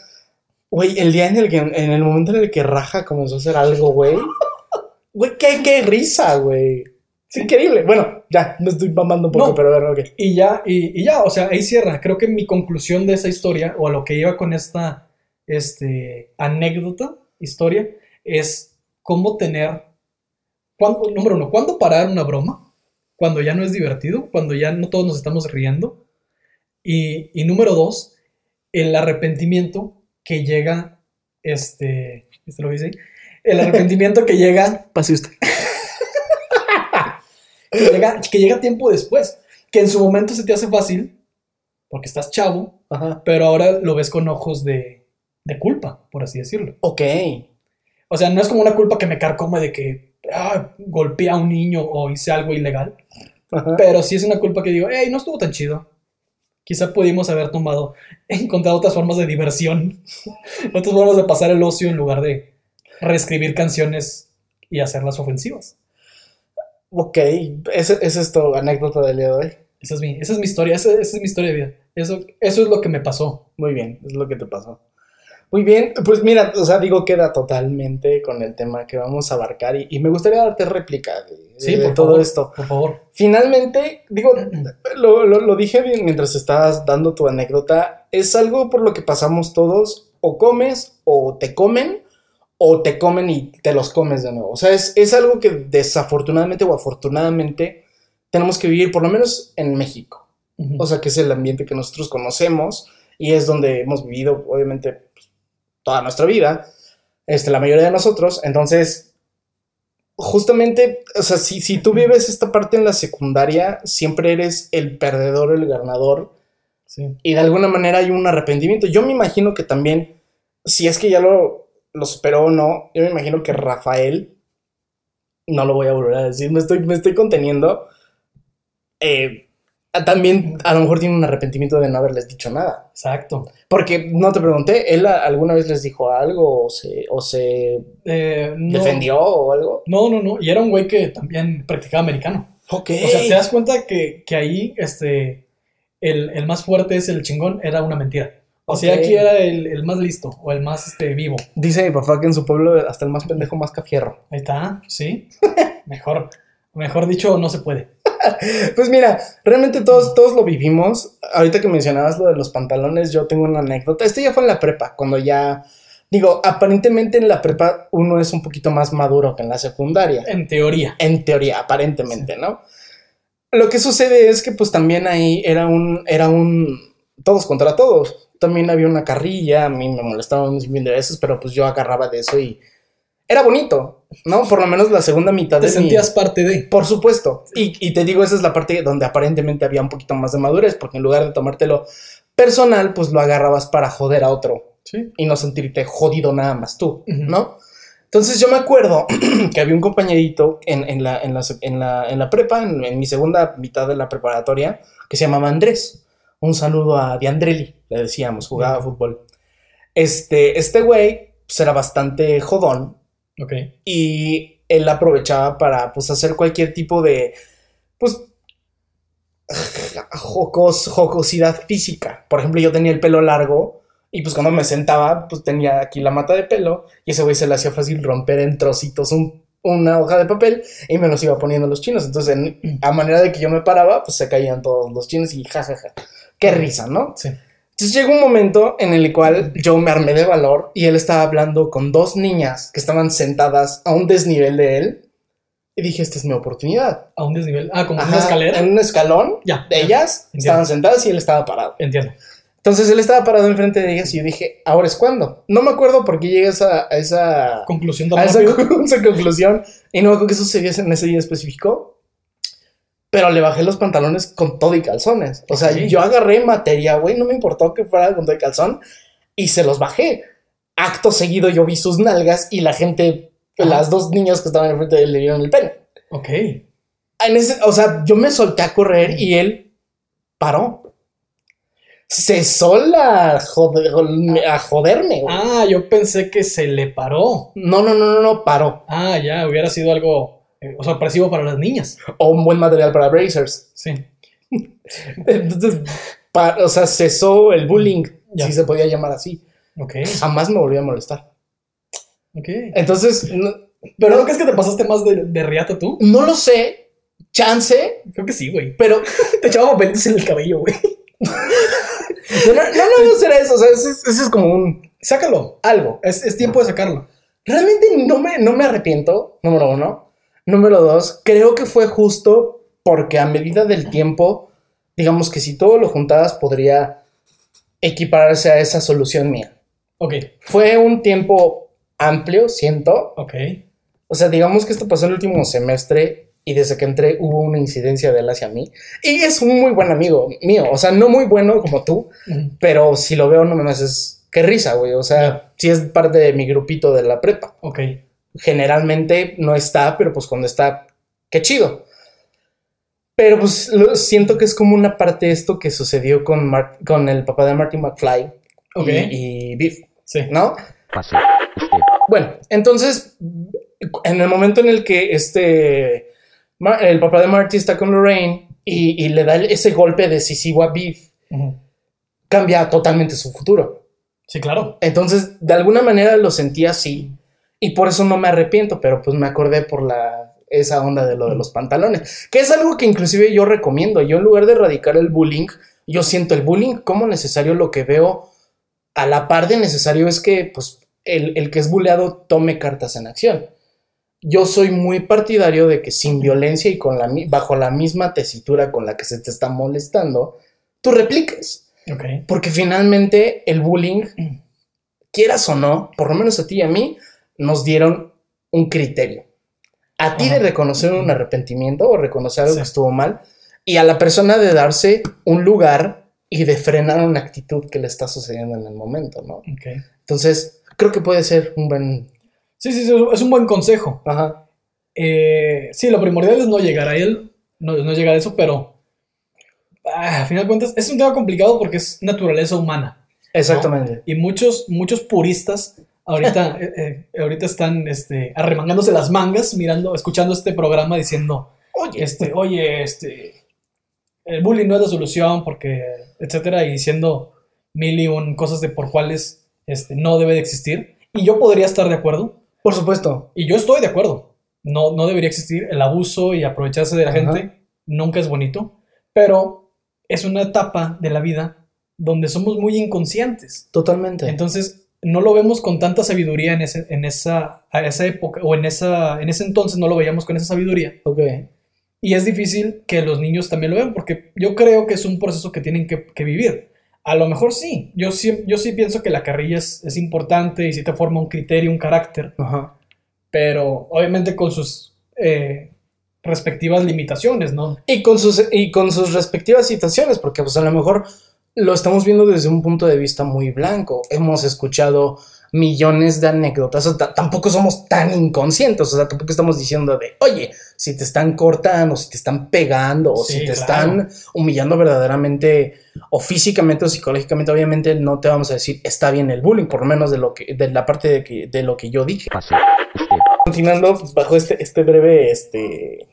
Güey, el día en el que, en el momento en el que Raja comenzó a hacer algo, güey. Güey, qué, qué risa, güey. Es increíble. Bueno, ya, me estoy mamando un poco, No. pero bueno, ok. Y ya, y, y ya, o sea, ahí cierra. Creo que mi conclusión de esa historia, o a lo que iba con esta este, anécdota, historia, es cómo tener, cuándo, número uno, cuándo parar una broma, cuando ya no es divertido, cuando ya no todos nos estamos riendo. Y, y número dos, el arrepentimiento que llega, este, ¿este lo dice? ahí? El arrepentimiento que llega Pase usted. que llega, que llega tiempo después, que en su momento se te hace fácil, porque estás chavo, Ajá. pero ahora lo ves con ojos de, de culpa, por así decirlo. Ok. O sea, no es como una culpa que me carcome de que ah, golpeé a un niño o hice algo ilegal, Ajá. pero sí es una culpa que digo, hey, no estuvo tan chido. Quizá pudimos haber tomado, encontrado otras formas de diversión, otras formas de pasar el ocio en lugar de reescribir canciones y hacerlas ofensivas. Ok. Esa esa es tu anécdota del día de hoy. Esa es mi, esa es mi historia, esa, esa es mi historia de vida. Eso, eso es lo que me pasó. Muy bien, es lo que te pasó. Muy bien, pues mira, o sea, digo, queda totalmente con el tema que vamos a abarcar y, y me gustaría darte réplica de, de- Sí, de por todo favor, esto. Por favor. Finalmente, digo, lo, lo- lo dije bien mientras estabas dando tu anécdota, es algo por lo que pasamos todos, o comes, o te comen, o te comen y te los comes de nuevo. O sea, es, es algo que desafortunadamente o afortunadamente tenemos que vivir, por lo menos en México. O sea, que es el ambiente que nosotros conocemos y es donde hemos vivido, obviamente, toda nuestra vida, este, la mayoría de nosotros. Entonces, justamente, o sea, si, si tú vives esta parte en la secundaria, siempre eres el perdedor, el ganador, Sí. y de alguna manera hay un arrepentimiento. Yo me imagino que también, si es que ya lo, lo superó o no, yo me imagino que Rafael, no lo voy a volver a decir, me estoy, me estoy conteniendo, eh, también a lo mejor tiene un arrepentimiento de no haberles dicho nada. Exacto. Porque no te pregunté, ¿él alguna vez les dijo algo o se, o se Eh, no, defendió o algo? No, no, no. Y era un güey que también practicaba americano. Ok. O sea, te das cuenta que, que ahí este, el, el más fuerte es el chingón, era una mentira. O sea, aquí era el, el más listo o el más este, vivo. Dice mi papá que en su pueblo hasta el más pendejo más cafierro. Ahí está, sí. Mejor, mejor dicho, no se puede. Pues mira, realmente todos, todos lo vivimos. Ahorita que mencionabas lo de los pantalones, yo tengo una anécdota. Este ya fue en la prepa, cuando ya... Digo, aparentemente en la prepa uno es un poquito más maduro que en la secundaria. En teoría. En teoría, aparentemente, ¿no? Lo que sucede es que pues también ahí era un, era un, todos contra todos. También había una carrilla, a mí me molestaban un sinfín de veces, pero pues yo agarraba de eso y era bonito, ¿no? Por lo menos la segunda mitad Te de mi- sentías parte de. Por supuesto. Y, y te digo, esa es la parte donde aparentemente había un poquito más de madurez, porque en lugar de tomártelo personal, pues lo agarrabas para joder a otro Sí. y no sentirte jodido nada más tú. ¿no? Entonces yo me acuerdo que había un compañerito en, en la, en, la, en, la, en la prepa, en, mi segunda mitad de la preparatoria, que se llamaba Andrés. Un saludo a Diandrelli, le decíamos, jugaba fútbol. Este, este güey pues, era bastante jodón Ok. y él aprovechaba para pues hacer cualquier tipo de pues jocos, jocosidad física. Por ejemplo, yo tenía el pelo largo y pues cuando me sentaba pues tenía aquí la mata de pelo y ese güey se le hacía fácil romper en trocitos un- una hoja de papel y me los iba poniendo los chinos. Entonces, en- a manera de que yo me paraba, pues se caían todos los chinos y jajaja. Qué risa, ¿no? Sí. Entonces llegó un momento en el cual yo me armé de valor y él estaba hablando con dos niñas que estaban sentadas a un desnivel de él. Y dije, esta es mi oportunidad. A un desnivel. Ah, como Ajá, una escalera. En un escalón Ya. de ya. ellas Entiendo. estaban sentadas y él estaba parado. Entiendo. Entonces él estaba parado enfrente de ellas y yo dije, ¿ahora es cuándo? No me acuerdo por qué llegué a esa, Conclusión tan a esa conclusión y no me acuerdo qué sucedió en ese día específico. Pero le bajé los pantalones con todo y calzones. O sea, yo agarré materia, güey, no me importó que fuera con todo y calzón y se los bajé. Acto seguido yo vi sus nalgas y la gente, Ajá. las dos niñas que estaban enfrente de él le vieron el pene. Ok. En ese, o sea, yo me solté a correr y él paró. Cesó la a joderme. güey. Ah, yo pensé que se le paró. No, no, no, no, no, paró. Ah, ya, hubiera sido algo eh, sorpresivo para las niñas. O un buen material para Brazers. Sí. Entonces, o sea, cesó el bullying, Ya. si se podía llamar así. Ok. Jamás me volvió a molestar. Ok. Entonces, no, ¿Pero no crees que te pasaste más de, de riata tú? no lo sé, chance, Creo que sí, güey. pero Te echaba papelitos en el cabello, güey. no, no, no, será eso. O sea, ese es como un Sácalo. algo. Es, es tiempo de sacarlo. Realmente no me, no me arrepiento, número uno. Número dos, creo que fue justo porque a medida del tiempo, digamos que si todo lo juntabas podría equipararse a esa solución mía. Ok. Fue un tiempo amplio, siento. Ok. O sea, digamos que esto pasó el último semestre y desde que entré hubo una incidencia de él hacia mí. Y es un muy buen amigo mío. O sea, no muy bueno como tú, pero si lo veo no me haces... Qué risa, güey. O sea, sí es parte de mi grupito de la prepa Ok. Generalmente no está, pero pues cuando está, qué chido. Pero pues lo- siento que es como una parte de esto que sucedió con, Mar- con el papá de Marty McFly Ok. y, y Biff, Sí. ¿no? Bueno, entonces, en el momento en el que este, Mar- el papá de Marty está con Lorraine y, y le da ese golpe decisivo a Biff, Ujú. cambia totalmente su futuro. Sí, claro. Entonces, de alguna manera lo sentí así y por eso no me arrepiento, pero pues me acordé por la esa onda de lo de los pantalones, que es algo que inclusive yo recomiendo. Yo en lugar de erradicar el bullying, yo siento el bullying como necesario, lo que veo a la par de necesario es que pues el, el que es bulleado tome cartas en acción. Yo soy muy partidario de que sin violencia y con la, bajo la misma tesitura con la que se te está molestando, tú repliques. Ok. Porque finalmente el bullying, quieras o no, por lo menos a ti y a mí, nos dieron un criterio. A ti de reconocer un arrepentimiento o reconocer algo Sí. que estuvo mal, y a la persona de darse un lugar y de frenar una actitud que le está sucediendo en el momento, ¿no? Ok. Entonces, creo que puede ser un buen... Sí, sí, sí, es un buen consejo. Ajá. Eh, sí, lo primordial es no llegar a él, no, no llegar a eso, pero ah, a final de cuentas, es un tema complicado porque es naturaleza humana. Exactamente. Y muchos, muchos puristas ahorita, eh, eh, ahorita están este, arremangándose las mangas, mirando, escuchando este programa diciendo, Oye, este, oye, este, el bullying no es la solución porque, etcétera, y diciendo mil y un cosas de por cuáles este, no debe de existir. Y yo podría estar de acuerdo, por supuesto. y yo estoy de acuerdo. No, no debería existir el abuso y aprovecharse de la Ajá. gente. Nunca es bonito. Pero es una etapa de la vida donde somos muy inconscientes. Totalmente. Entonces, no lo vemos con tanta sabiduría en, ese, en esa, a esa época, o en, esa, en ese entonces no lo veíamos con esa sabiduría. ok. Y es difícil que los niños también lo vean, porque yo creo que es un proceso que tienen que, que vivir. A lo mejor sí, yo sí, yo sí pienso que la carrilla es, es importante y sí te forma un criterio, un carácter, Ajá. pero obviamente con sus eh, respectivas limitaciones, ¿no? Y con sus, y con sus respectivas situaciones, porque pues a lo mejor lo estamos viendo desde un punto de vista muy blanco. Hemos escuchado millones de anécdotas, o sea, tampoco somos tan inconscientes, o sea, tampoco estamos diciendo de, oye, si te están cortando, si te están pegando, o Sí, si te claro. están humillando verdaderamente, o físicamente o psicológicamente, obviamente no te vamos a decir, está bien el bullying, por lo menos de, lo que, de la parte de, que- de lo que yo dije. Usted. Continuando bajo este, este breve este,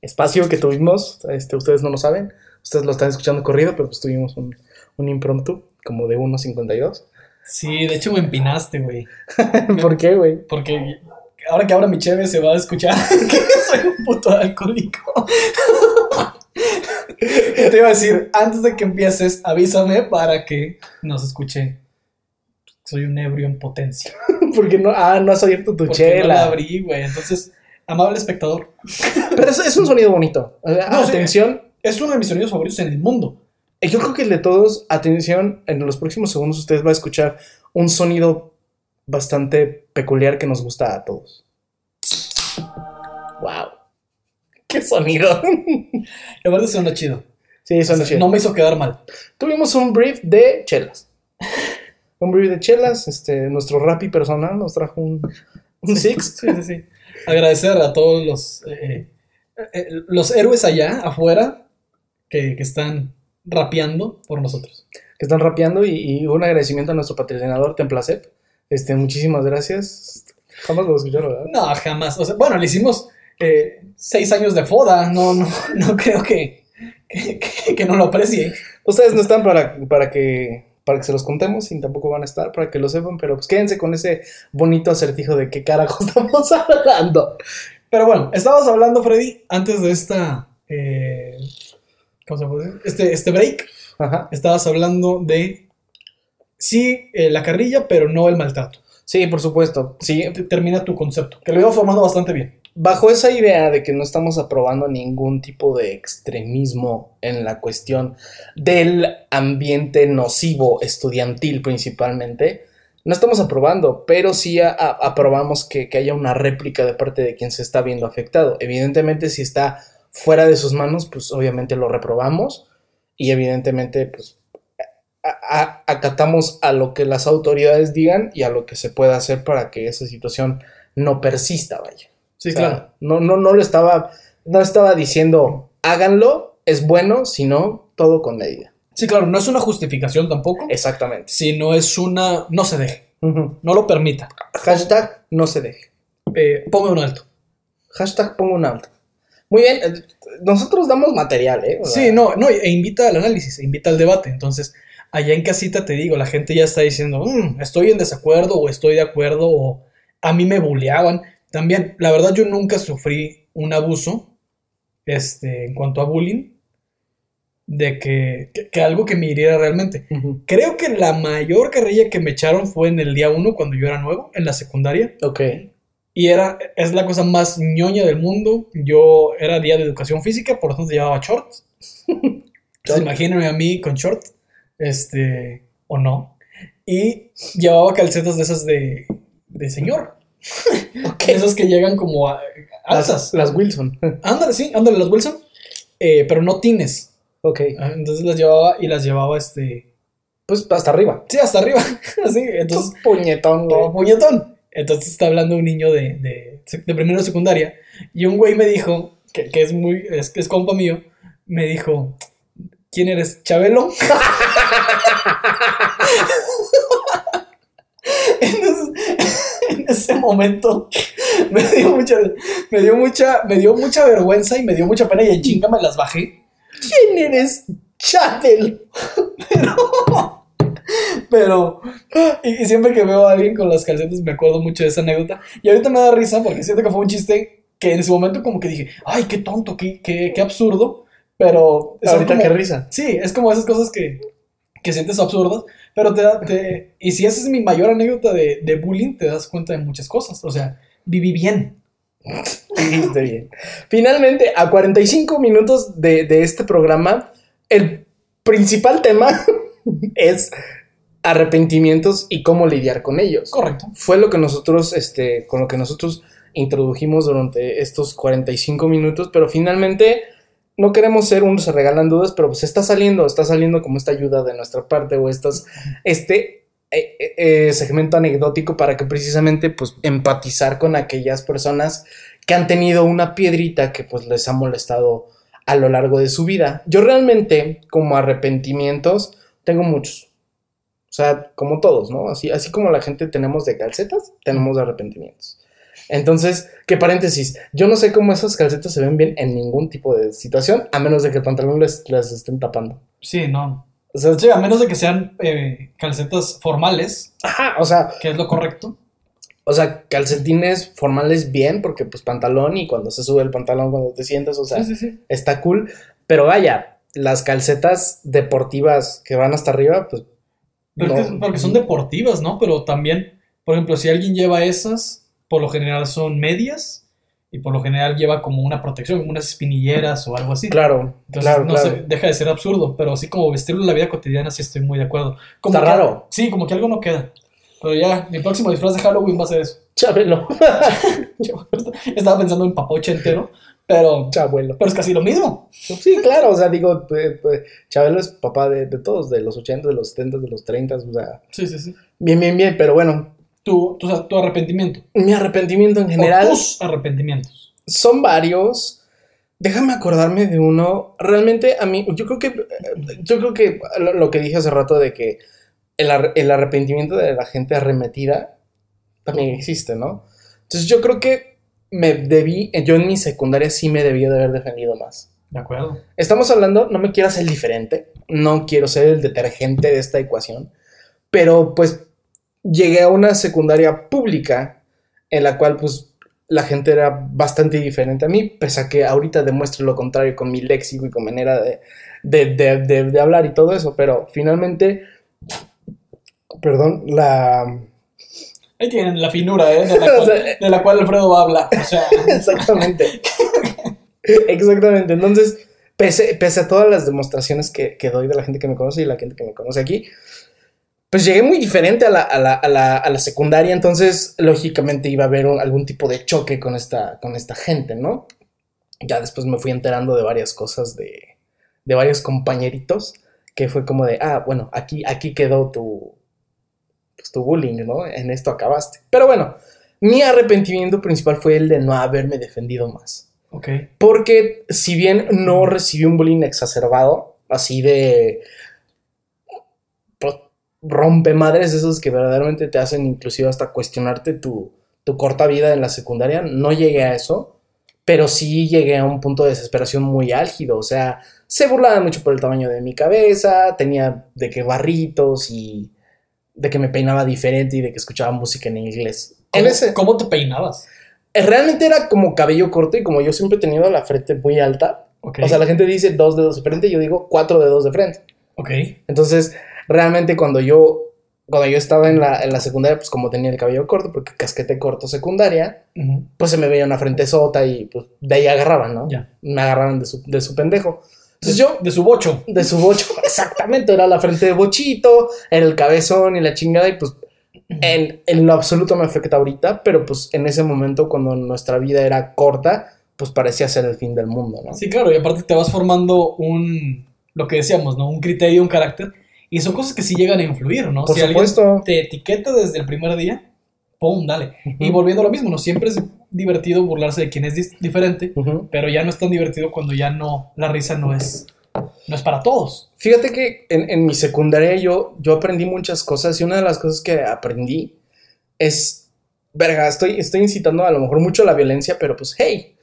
espacio que tuvimos, este, ustedes no lo saben, ustedes lo están escuchando corrido, pero pues tuvimos un, un impromptu como de 1.52. Sí, de hecho me empinaste, güey. ¿Por qué, güey? Porque ahora que abra mi cheve se va a escuchar que soy un puto alcohólico. Te iba a decir, antes de que empieces, avísame para que nos escuche. Soy un ebrio en potencia. Porque no, ah, no has abierto tu Porque no la chela. abrí, güey. Entonces, amable espectador, pero es, es un sonido bonito. Sí. atención. es uno de mis sonidos favoritos en el mundo. Yo creo que el de todos, atención, en los próximos segundos ustedes va a escuchar un sonido bastante peculiar que nos gusta a todos. Wow. Qué sonido. La verdad suena chido. sí, O suena sea, chido. no me hizo quedar mal. Tuvimos un brief de chelas. Un brief de chelas. Este, nuestro Rappi personal nos trajo un, un Six. Sí, sí, sí. Agradecer a todos los, eh, eh, los héroes allá, afuera, que, que están rapeando por nosotros. que están rapeando y, y un agradecimiento a nuestro patrocinador Templacep. Este, muchísimas gracias. Jamás lo escucharon, ¿verdad? No, jamás. O sea, bueno, le hicimos eh, seis años de foda. No, no, no creo que, que, que- que no lo aprecie. Ustedes no están para, para que para que se los contemos y tampoco van a estar para que lo sepan, pero pues quédense con ese bonito acertijo de qué carajo estamos hablando. Pero bueno, estabas hablando, Freddy, antes de esta. eh, ¿Cómo se puede decir? Este, este break. Ajá. Estabas hablando de. Sí, eh, la carrilla, pero no el maltrato. Sí, por supuesto. Sí, Te- Termina tu concepto, que lo iba formando bastante bien. bajo esa idea de que no estamos aprobando ningún tipo de extremismo en la cuestión del ambiente nocivo estudiantil principalmente, no estamos aprobando, pero sí a- a- aprobamos que, que haya una réplica de parte de quien se está viendo afectado. Evidentemente, si está fuera de sus manos, pues obviamente lo reprobamos y evidentemente, pues a- a- acatamos a lo que las autoridades digan y a lo que se pueda hacer para que esa situación no persista, vaya. Sí, O sea, claro. No, no, no lo estaba, no estaba diciendo háganlo, es bueno, sino todo con medida. Sí, claro, no es una justificación tampoco, Exactamente. sino es una. No se deje, no lo permita. Hashtag no se deje. Eh, ponga un alto. Hashtag pongo un alto. Muy bien, eh, nosotros damos material, ¿eh? O sea, Sí, no, no, e invita al análisis, e invita al debate. Entonces, allá en casita te digo, la gente ya está diciendo, "Mm, estoy en desacuerdo o estoy de acuerdo o a mí me bulleaban. También, la verdad, yo nunca sufrí un abuso este, en cuanto a bullying, de que, que- que algo que me hiriera realmente. Creo que la mayor carrilla que me echaron fue en el día uno, cuando yo era nuevo, en la secundaria. Ok. Y era, es la cosa más ñoña del mundo. Yo era día de educación física, por lo tanto llevaba shorts. Entonces imagínense a mí con short, este, o no. Y llevaba calcetas de esas de, de señor. De esas que llegan como a, alzas. Las, las Wilson. Ándale, sí, ándale, las Wilson. Eh, pero no tines. ok. Ah, Entonces las llevaba y las llevaba, este, Pues hasta arriba. sí, hasta arriba. Así, entonces Puñetón, güey. puñetón. Entonces está hablando un niño de, de, de primero de secundaria y un güey me dijo, que, es muy, es, es compa mío, me dijo, ¿quién eres? ¿Chabelo? En ese momento me dio mucha, me dio mucha, me dio mucha vergüenza y me dio mucha pena y en chinga me las bajé. ¿Quién eres? Chabelo. Pero, y, y siempre que veo a alguien con las calcetas me acuerdo mucho de esa anécdota. Y ahorita me da risa porque siento que fue un chiste que en ese momento como que dije, ay, qué tonto, qué, qué, qué absurdo. Pero Ahorita como- qué risa. Sí, es como esas cosas que, que sientes absurdas, pero te da, te- y si esa es mi mayor anécdota de, de bullying, te das cuenta de muchas cosas. O sea, viví bien. Dijiste bien. Finalmente, a 45 minutos de, de este programa, el principal tema es arrepentimientos y cómo lidiar con ellos. Correcto. Fue lo que nosotros, este, con lo que nosotros introdujimos durante estos 45 minutos, pero finalmente no queremos ser unos se regalan dudas, pero pues está saliendo, está saliendo como esta ayuda de nuestra parte o estas, este eh, eh, eh, segmento anecdótico para que precisamente pues empatizar con aquellas personas que han tenido una piedrita que pues les ha molestado a lo largo de su vida. Yo realmente como arrepentimientos tengo muchos. O sea, como todos, ¿no? Así, así como la gente tenemos de calcetas, tenemos de arrepentimientos. Entonces, qué paréntesis, yo no sé cómo esas calcetas se ven bien en ningún tipo de situación, a menos de que el pantalón les, les estén tapando. Sí, no. O sea, Sí, a menos de que sean eh, calcetas formales, ajá, o sea, que es lo correcto. o sea, calcetines formales bien, porque pues pantalón y cuando se sube el pantalón cuando te sientas, o sea, sí, sí, sí. está cool. Pero vaya, las calcetas deportivas que van hasta arriba, pues. Pero no. es que- porque son deportivas, ¿no? Pero también, por ejemplo, si alguien lleva esas, por lo general son medias y por lo general lleva como una protección, como unas espinilleras o algo así. Claro, Entonces, claro, no claro. sé, deja de ser absurdo, pero así como vestirlo en la vida cotidiana, sí estoy muy de acuerdo. Como Está que- raro. Sí, como que algo no queda. Pero ya, mi próximo disfraz de Halloween va a ser eso. Chabelo. Estaba pensando en papoche entero, pero, Chabuelo. pero es casi lo mismo. Sí, claro, o sea, digo, pues, pues, Chabelo es papá de, de todos, de los 80, de los 70, de los 30, o sea, Sí, sí, sí. bien, bien, bien, pero bueno, Tu, tu, tu arrepentimiento. mi arrepentimiento en O general tus arrepentimientos. son varios. Déjame acordarme de uno. Realmente a mí, yo creo que, yo creo que lo, lo que dije hace rato de que el, ar- el arrepentimiento de la gente arremetida también existe, ¿no? Entonces yo creo que me debí, yo en mi secundaria sí me debí de haber defendido más. De acuerdo. Estamos hablando, no me quiero hacer diferente, no quiero ser el detergente de esta ecuación, pero pues llegué a una secundaria pública en la cual pues la gente era bastante diferente a mí, pese a que ahorita demuestro lo contrario con mi léxico y con manera de, de, de- de- de hablar y todo eso, pero finalmente, perdón, la... Ahí tienen la finura, ¿eh? De la, O cual, sea, de la cual Alfredo habla. O sea, Exactamente. Exactamente. Entonces, pese, pese a todas las demostraciones que, que doy de la gente que me conoce y la gente que me conoce aquí, pues llegué muy diferente a la, a la, a la, a la secundaria, entonces lógicamente iba a haber un- algún tipo de choque con esta, con esta gente, ¿no? Ya después me fui enterando de varias cosas de, de varios compañeritos, que fue como de, ah, bueno, aquí, aquí quedó tu, pues, tu bullying, ¿no? En esto acabaste. Pero bueno, mi arrepentimiento principal fue el de no haberme defendido más. ok. Porque si bien no recibí un bullying exacerbado, así de pues, rompe madres esos que verdaderamente te hacen inclusive hasta cuestionarte tu, tu corta vida en la secundaria, no llegué a eso, pero sí llegué a un punto de desesperación muy álgido, o sea, se burlaban mucho por el tamaño de mi cabeza, tenía de que barritos y de que me peinaba diferente y de que escuchaba música en inglés. En ¿Cómo, ese, cómo te peinabas? eh, Realmente era como cabello corto y como yo siempre he tenido la frente muy alta, o sea, la gente dice dos dedos de frente, yo digo cuatro dedos de frente. ok. Entonces, realmente cuando yo, cuando yo estaba en la, en la secundaria, pues como tenía el cabello corto, porque casquete corto secundaria, pues se me veía una frente sota y pues de ahí agarraban, ¿no? Ya. Me agarraban de su, de su pendejo. De, Entonces yo, de su bocho. de su bocho, exactamente, era la frente de bochito, era el cabezón y la chingada y pues en, en lo absoluto me afecta ahorita, pero pues en ese momento cuando nuestra vida era corta, pues parecía ser el fin del mundo, ¿no? Sí, claro, y aparte te vas formando un, lo que decíamos, ¿no? Un criterio, un carácter, y son cosas que sí llegan a influir, ¿no? Por si alguien supuesto. te etiqueta desde el primer día, ¡pum! Dale. Y volviendo a lo mismo, ¿no? Siempre es divertido burlarse de quien es diferente, pero ya no es tan divertido cuando ya no, la risa no es No es para todos. Fíjate que en, en mi secundaria yo, yo aprendí muchas cosas y una de las cosas que aprendí es, verga, estoy, estoy incitando a lo mejor mucho a la violencia, pero pues, hey,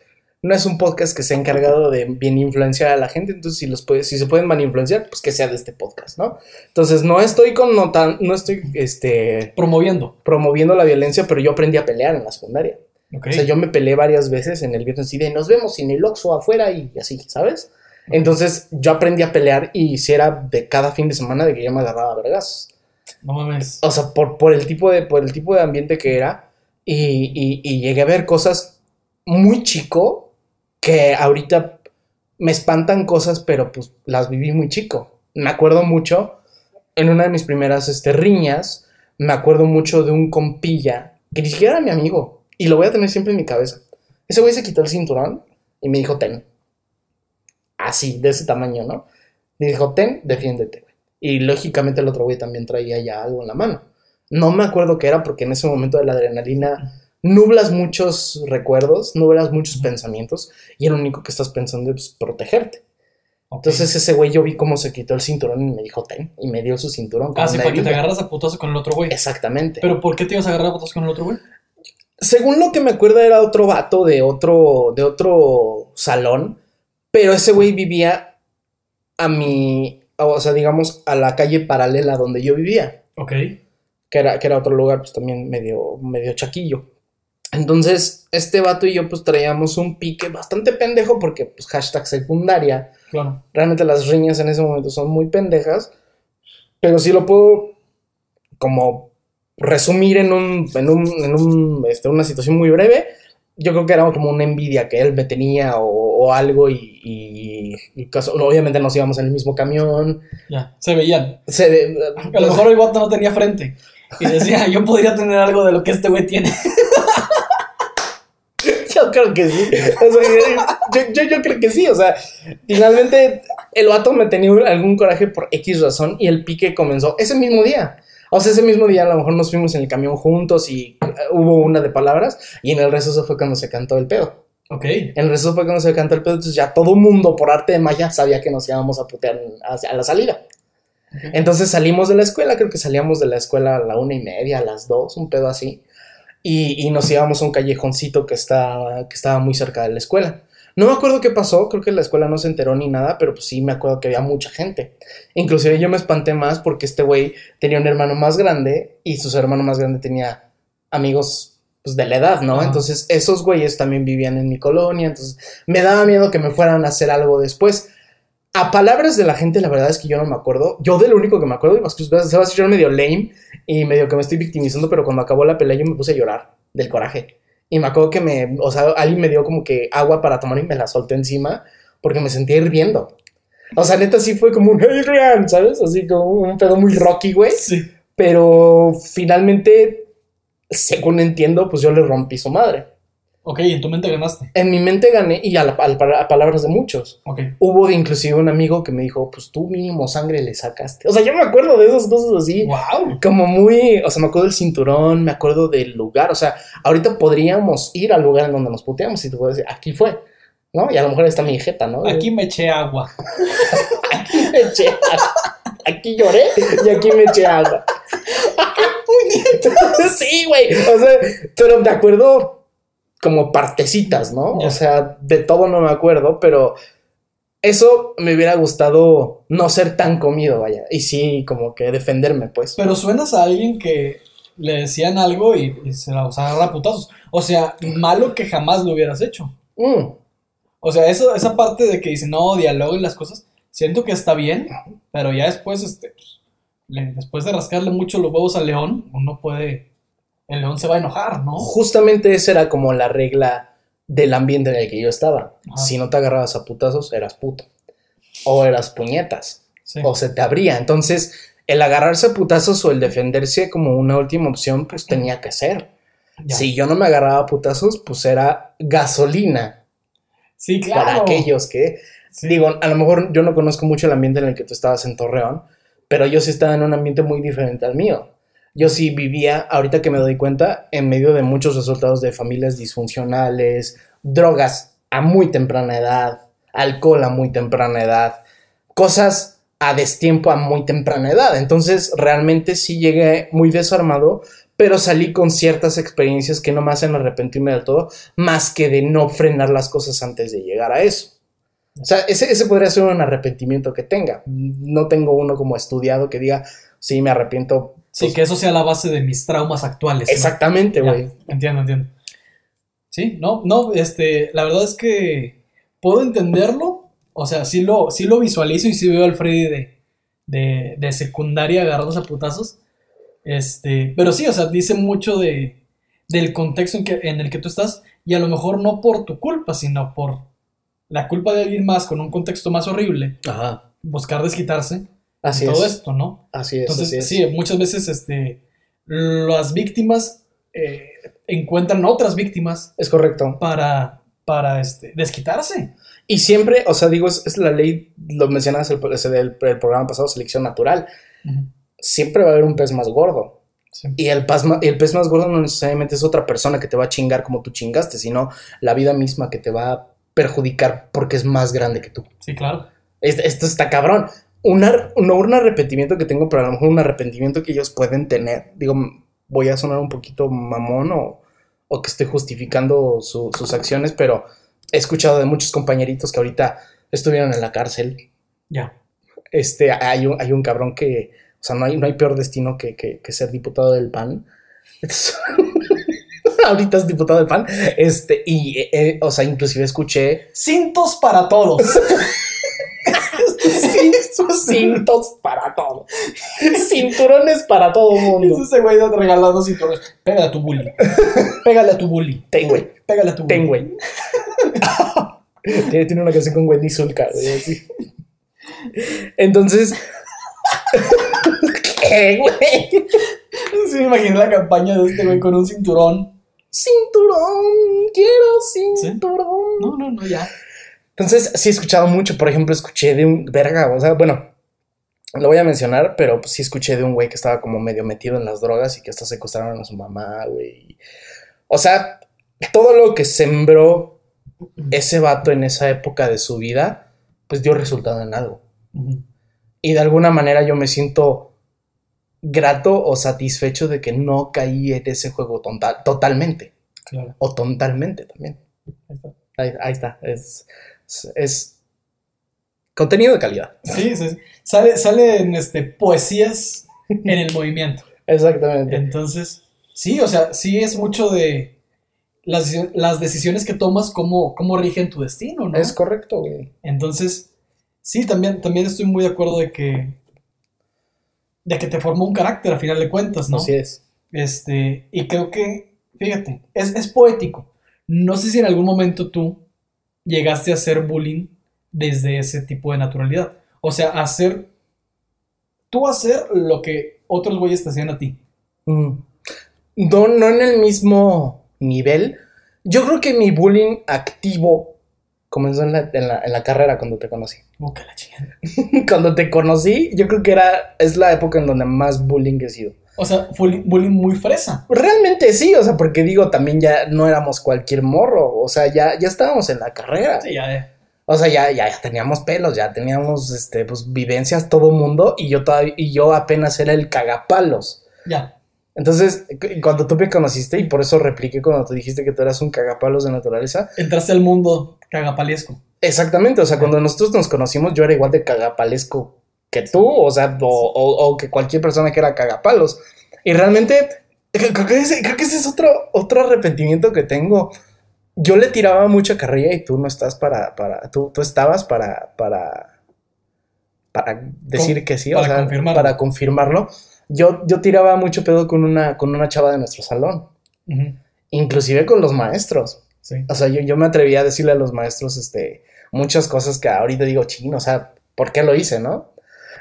no es un podcast que se ha encargado de bien influenciar a la gente, entonces si, los puede, si se pueden mal influenciar, pues que sea de este podcast, ¿no? Entonces no estoy connotan, no estoy este, Promoviendo. promoviendo la violencia, pero yo aprendí a pelear en la secundaria. Ok. O sea, yo me peleé varias veces en el viernes y de nos vemos en el Oxxo afuera y así, ¿sabes? Entonces yo aprendí a pelear y si era de cada fin de semana de que yo me agarraba a vergas. No mames. O sea, por, por, el, tipo de, por el tipo de ambiente que era. Y, y- y llegué a ver cosas muy chico que ahorita me espantan cosas, pero pues las viví muy chico. Me acuerdo mucho, en una de mis primeras este, riñas, me acuerdo mucho de un compilla que ni siquiera era mi amigo. Y lo voy a tener siempre en mi cabeza. Ese güey se quitó el cinturón y me dijo, ten. Así, de ese tamaño, ¿no? Me dijo, ten, defiéndete, güey. Y lógicamente el otro güey también traía ya algo en la mano. No me acuerdo qué era porque en ese momento de la adrenalina nublas muchos recuerdos, nublas muchos pensamientos y lo único que estás pensando es protegerte. Entonces ese güey yo vi cómo se quitó el cinturón y me dijo, ten, y me dio su cinturón. Ah, sí, para que te agarras a putazo con el otro güey. Exactamente. Pero ¿por qué te ibas a agarrar a putazo con el otro güey? Según lo que me acuerdo era otro vato de otro, de otro salón, pero ese güey vivía a mi, o sea, digamos, a la calle paralela donde yo vivía, Ok. que era, que era otro lugar pues también medio, medio chaquillo. Entonces, este vato y yo pues traíamos un pique bastante pendejo porque pues hashtag secundaria, Claro. realmente las riñas en ese momento son muy pendejas, pero sí lo puedo como resumir en un, en un, en un, este, una situación muy breve. Yo creo que era como una envidia que él me tenía o, o algo y, y- y caso- obviamente nos íbamos en el mismo camión. Ya. Se veían. Se, A lo mejor el vato no tenía frente. Y decía, yo podría tener algo de lo que este güey tiene. Yo creo que sí. O sea, yo, yo, yo creo que sí. O sea, finalmente el vato me tenía algún coraje por X razón y el pique comenzó ese mismo día. O sea, ese mismo día a lo mejor nos fuimos en el camión juntos y eh, hubo una de palabras y en el receso fue cuando se cantó el pedo. Ok. En el receso fue cuando se cantó el pedo, entonces ya todo mundo por arte de magia sabía que nos íbamos a putear a la salida. Entonces salimos de la escuela, creo que salíamos de la escuela a la una y media, a las dos, un pedo así. Y, y nos íbamos a un callejoncito que, está, que estaba muy cerca de la escuela. No me acuerdo qué pasó, creo que la escuela no se enteró ni nada, pero pues sí me acuerdo que había mucha gente. Inclusive yo me espanté más porque este güey tenía un hermano más grande y su hermano más grande tenía amigos pues, de la edad, ¿no? Ajá. Entonces esos güeyes también vivían en mi colonia, entonces me daba miedo que me fueran a hacer algo después. A palabras de la gente, la verdad es que yo no me acuerdo. Yo de lo único que me acuerdo, y más que se va a medio lame y medio que me estoy victimizando, pero cuando acabó la pelea yo me puse a llorar del coraje. Y me acuerdo que me, o sea, alguien me dio como que agua para tomar y me la solté encima porque me sentía hirviendo. O sea, neta sí fue como un Adrian, ¿sabes? Así como un pedo muy rocky, güey. Sí. Pero finalmente, según entiendo, pues yo le rompí su madre. Ok, en tu mente ganaste. En mi mente gané y a, la- a la- a palabras de muchos. Ok. Hubo inclusive un amigo que me dijo, pues tú mínimo sangre le sacaste. O sea, yo me acuerdo de esas cosas así. Wow. Como muy, o sea, me acuerdo del cinturón, me acuerdo del lugar. O sea, ahorita podríamos ir al lugar en donde nos puteamos y te puedo decir, aquí fue. ¿No? Y a lo mejor está mi jeta, ¿no? Aquí me eché agua. Aquí me eché agua. Aquí lloré y aquí me eché agua. sí, güey. O sea, pero me acuerdo como partecitas, ¿no? O sea, de todo no me acuerdo, pero eso me hubiera gustado no ser tan comido, vaya. Y sí, como que defenderme, pues. Pero suenas a alguien que le decían algo y, y se la a putazos. O sea, malo que jamás lo hubieras hecho. Mm, O sea, eso, esa parte de que dice no, diálogo y las cosas, siento que está bien, pero ya después, este, pues, le- después de rascarle mucho los huevos al león, uno puede, el león se va a enojar, ¿no? Justamente esa era como la regla del ambiente en el que yo estaba. Ajá. Si no te agarrabas a putazos, eras puto. O eras puñetas. Sí. o se te abría. Entonces, el agarrarse a putazos o el defenderse como una última opción, pues tenía que ser. Ya. Si yo no me agarraba a putazos, pues era gasolina Sí, claro. para aquellos que, Sí. digo, a lo mejor yo no conozco mucho el ambiente en el que tú estabas en Torreón, pero yo sí estaba en un ambiente muy diferente al mío. Yo sí vivía, ahorita que me doy cuenta, en medio de muchos resultados de familias disfuncionales, drogas a muy temprana edad, alcohol a muy temprana edad, cosas a destiempo a muy temprana edad. Entonces, realmente sí llegué muy desarmado, pero salí con ciertas experiencias que no me hacen arrepentirme del todo, más que de no frenar las cosas antes de llegar a eso. O sea, ese, podría ser un arrepentimiento que tenga. No tengo uno como estudiado que diga, sí, me arrepiento. Sí, pues, que eso sea la base de mis traumas actuales. Exactamente, güey. Entiendo, entiendo. Sí, no, no, este, la verdad es que puedo entenderlo. O sea, sí lo, sí lo visualizo y sí veo al Freddy de, de, de secundaria agarrándose a putazos. Este, pero sí, o sea, dice mucho de, del contexto en, que, en el que tú estás y a lo mejor no por tu culpa, sino por la culpa de alguien más con un contexto más horrible, Ajá. buscar desquitarse Así todo es. esto, ¿no? Así es. Entonces, así es. sí, muchas veces este, las víctimas eh, encuentran otras víctimas Es correcto. para, para este, desquitarse. Y siempre, o sea, digo, es, es la ley, lo mencionabas el, el programa pasado, selección natural. Siempre va a haber un pez más gordo. Sí. Y el pez, el pez más gordo no necesariamente es otra persona que te va a chingar como tú chingaste, sino la vida misma que te va a perjudicar porque es más grande que tú. Sí, claro. Es- Esto está cabrón. Una- no un arrepentimiento que tengo, pero a lo mejor un arrepentimiento que ellos pueden tener. Digo, voy a sonar un poquito mamón o, o que estoy justificando su- sus acciones, pero he escuchado de muchos compañeritos que ahorita estuvieron en la cárcel. Ya. Este, hay un, hay un cabrón que, o sea, no hay, no hay peor destino que, que- que ser diputado del PAN. Entonces, ahorita es diputado del PAN. Este, y, eh, eh, o sea, inclusive escuché Cintos para todos. Cintos, cintos para todo. Cinturones para todo Es mundo. ese güey regalando cinturones. Pégale a tu bully. Pégale a tu bully. Ten, güey. Pégale a tu bully. Ten, güey. tiene, tiene una canción con Wendy Zulka, güey, así. Entonces. ¿Qué, güey? Sí, me imaginé la campaña de este güey con un cinturón. Cinturón, quiero cinturón. No, no, no, ya. Entonces, sí he escuchado mucho. Por ejemplo, escuché de un verga, o sea, bueno, lo voy a mencionar, pero pues sí escuché de un güey que estaba como medio metido en las drogas y que hasta secuestraron a su mamá, güey. O sea, todo lo que sembró ese vato en esa época de su vida, pues dio resultado en algo. Y de alguna manera yo me siento grato o satisfecho de que no caí en ese juego tonta- totalmente. Claro. O totalmente también. Ahí está. Ahí, ahí está. Es, es, contenido de calidad. Sí, sí, sí. Sale, salen este, poesías en el movimiento. Exactamente. Entonces, sí, o sea, sí es mucho de las, las decisiones que tomas, cómo, cómo rigen tu destino, ¿no? Es correcto, güey. Entonces, sí, también, también estoy muy de acuerdo de que, de que te formó un carácter a final de cuentas, ¿no? Así es. Este, y creo que, fíjate, es, es poético. No sé si en algún momento tú llegaste a hacer bullying desde ese tipo de naturalidad. O sea, hacer, tú hacer lo que otros güeyes te hacían a ti. Mm. No, no en el mismo nivel. Yo creo que mi bullying activo comenzó en la, en la- en la carrera cuando te conocí. Oh, que la chingada. cuando te conocí, yo creo que era, es la época en donde más bullying he sido. O sea, fue bullying muy fresa. Realmente sí, o sea, porque digo, también ya no éramos cualquier morro, o sea, ya, ya estábamos en la carrera. Sí, ya, ya. O sea, ya, ya, ya teníamos pelos, ya teníamos este, pues, vivencias todo mundo y yo, todavía, y yo apenas era el cagapalos. Ya. Entonces, cu- cuando tú me conociste, y por eso repliqué cuando tú dijiste que tú eras un cagapalos de naturaleza, Entraste al mundo cagapaliesco. exactamente, o sea, cuando nosotros nos conocimos, yo era igual de cagapalesco que tú, o sea, o, o- o que cualquier persona que era cagapalos. Y realmente, creo que ese, creo que ese es otro, otro arrepentimiento que tengo. Yo le tiraba mucha carrilla y tú no estás para, para, tú, tú estabas para, para, para decir Con- que sí, para o sea, confirmarlo. para confirmarlo. Yo, yo tiraba mucho pedo con una, con una chava de nuestro salón, Ujú. inclusive con los maestros. Sí. O sea, yo, yo me atreví a decirle a los maestros este, muchas cosas que ahorita digo, chino, o sea, ¿por qué lo hice, no?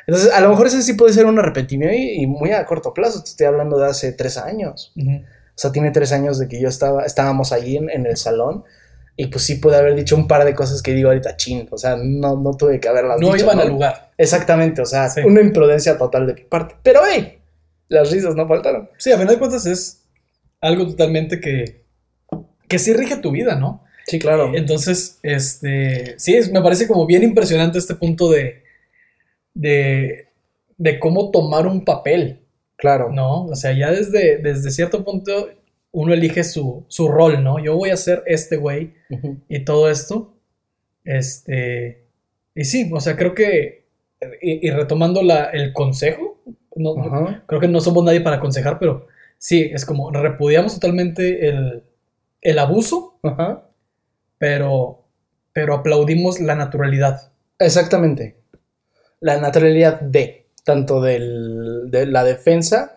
Entonces, a lo mejor ese sí puede ser un arrepentimiento y, y muy a corto plazo. Te estoy hablando de hace tres años. O sea, tiene tres años de que yo estaba, estábamos ahí en, en el salón y pues sí pude haber dicho un par de cosas que digo ahorita, chin. O sea, no, no tuve que haberlas No dicho, iban ¿no? al lugar. Exactamente, o sea, Sí. una imprudencia total de mi parte. Pero, hey, las risas no faltaron. Sí, a final de cuentas es algo totalmente que, que sí rige tu vida, ¿no? Sí, claro. Entonces, este, sí, me parece como bien impresionante este punto de, de, de cómo tomar un papel, Claro. ¿no? O sea, ya desde, desde cierto punto uno elige su, su rol, ¿no? Yo voy a ser este güey y todo esto. Este. Y sí, o sea, creo que. Y, y retomando la, el consejo, no, creo que no somos nadie para aconsejar, pero sí, es como repudiamos totalmente el, el abuso, Ajá. pero, pero aplaudimos la naturalidad. Exactamente. La naturalidad de, tanto del- de la defensa